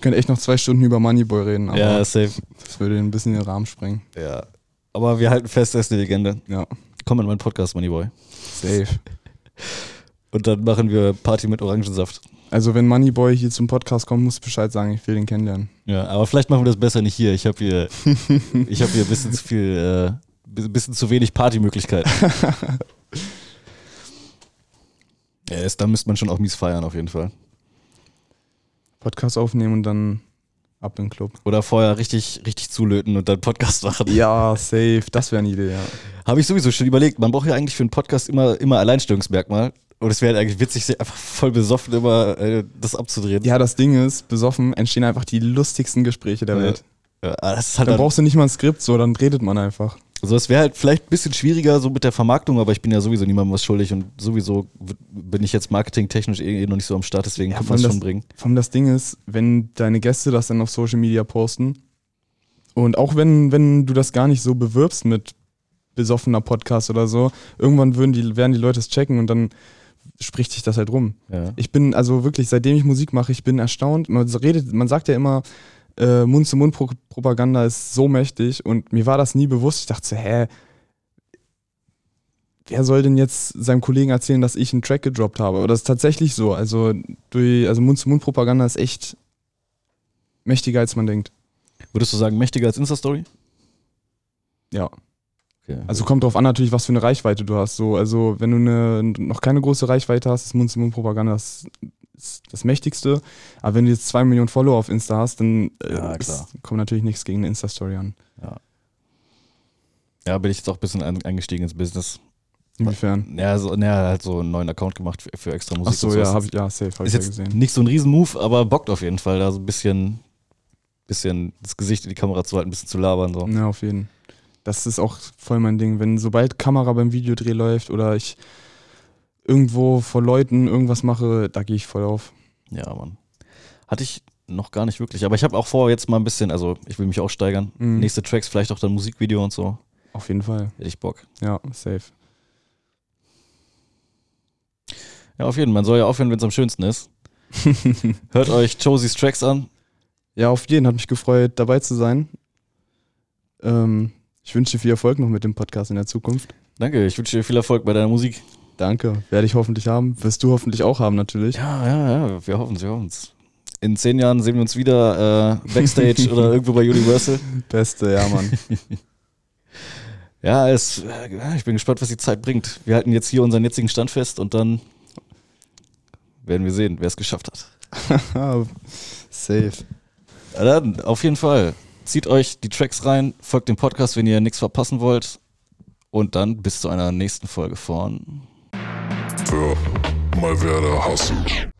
Ich könnte echt noch zwei Stunden über Moneyboy reden, aber Ja, safe. das würde ein bisschen den Rahmen sprengen. Ja. Aber wir halten fest, er ist eine Legende. Ja, Komm in meinen Podcast, Moneyboy. safe. Und dann machen wir Party mit Orangensaft. Also wenn Moneyboy hier zum Podcast kommt, muss ich Bescheid sagen, ich will den kennenlernen. Ja, aber vielleicht machen wir das besser nicht hier. Ich habe hier, (laughs) ich habe hier ein bisschen zu viel, äh, bisschen zu wenig Partymöglichkeiten. (laughs) ja, da müsste man schon auch mies feiern, auf jeden Fall. Podcast aufnehmen und dann ab in den Club. Oder vorher richtig, richtig zulöten und dann Podcast machen. Ja, (laughs) safe. Das wäre eine Idee, ja. Habe ich sowieso schon überlegt. Man braucht ja eigentlich für einen Podcast immer, immer Alleinstellungsmerkmal. Und es wäre halt eigentlich witzig, einfach voll besoffen immer äh, das abzudrehen. Ja, das Ding ist, besoffen entstehen einfach die lustigsten Gespräche der Ja. Welt. Ja, ist halt Dann dann, brauchst du nicht mal ein Skript, so, dann redet man einfach. Also es wäre halt vielleicht ein bisschen schwieriger so mit der Vermarktung, aber ich bin ja sowieso niemandem was schuldig und sowieso bin ich jetzt marketingtechnisch eh noch nicht so am Start, deswegen Ja, kann man das allem schon bringen. Vor allem das Ding ist, wenn deine Gäste das dann auf Social Media posten und auch wenn, wenn du das gar nicht so bewirbst mit besoffener Podcast oder so, irgendwann würden die, werden die Leute es checken und dann spricht sich das halt rum. Ja. Ich bin also wirklich, seitdem ich Musik mache, ich bin erstaunt. Man redet, man sagt ja immer, äh, Mund-zu-Mund-Propaganda ist so mächtig und mir war das nie bewusst. Ich dachte so, hä, wer soll denn jetzt seinem Kollegen erzählen, dass ich einen Track gedroppt habe? Aber das ist tatsächlich so. Also, durch, also Mund-zu-Mund-Propaganda ist echt mächtiger, als man denkt. Würdest du sagen, mächtiger als Insta-Story? Ja. Okay. Also kommt drauf an natürlich, was für eine Reichweite du hast. So, also wenn du eine, noch keine große Reichweite hast, ist Mund-zu-Mund-Propaganda das, das Mächtigste. Aber wenn du jetzt zwei Millionen Follower auf Insta hast, dann äh, Ja, kommt natürlich nichts gegen eine Insta-Story an. ja, bin ich jetzt auch ein bisschen ein- eingestiegen ins Business. Inwiefern? Ja, so, ja, halt so einen neuen Account gemacht für, für extra Musik. Ach so, und ja, sowas. hab ich, ja, safe, hab Ist ich ja gesehen. nicht so ein Riesen-Move, aber bockt auf jeden Fall, da so ein bisschen, bisschen das Gesicht in die Kamera zu halten, ein bisschen zu labern. So. Ja, auf jeden. Das ist auch voll mein Ding. Wenn sobald Kamera beim Videodreh läuft oder ich irgendwo vor Leuten irgendwas mache, da gehe ich voll auf. Ja, Mann. Hatte ich noch gar nicht wirklich, aber ich habe auch vor, jetzt mal ein bisschen, also ich will mich auch steigern. Mhm. Nächste Tracks, vielleicht auch dann Musikvideo und so. Auf jeden Fall. Hätte ich Bock. Ja, safe. Ja, auf jeden Fall. Man soll ja aufhören, wenn es am schönsten ist. (laughs) Hört euch Josies Tracks an. Ja, auf jeden hat mich gefreut, dabei zu sein. Ähm, ich wünsche dir viel Erfolg noch mit dem Podcast in der Zukunft. Danke, ich wünsche dir viel Erfolg bei deiner Musik. Danke. Werde ich hoffentlich haben. Wirst du hoffentlich auch haben, natürlich. Ja, ja, ja, wir hoffen es, wir hoffen es. In zehn Jahren sehen wir uns wieder äh, Backstage oder (laughs) irgendwo bei Universal. Beste, ja, Mann. (laughs) Ja, es, äh, ich bin gespannt, was die Zeit bringt. Wir halten jetzt hier unseren jetzigen Stand fest und dann werden wir sehen, wer es geschafft hat. (laughs) safe. Ja, dann, auf jeden Fall. Zieht euch die Tracks rein, folgt dem Podcast, wenn ihr nichts verpassen wollt. Und dann bis zu einer nächsten Folge von Für Malverde Hustle.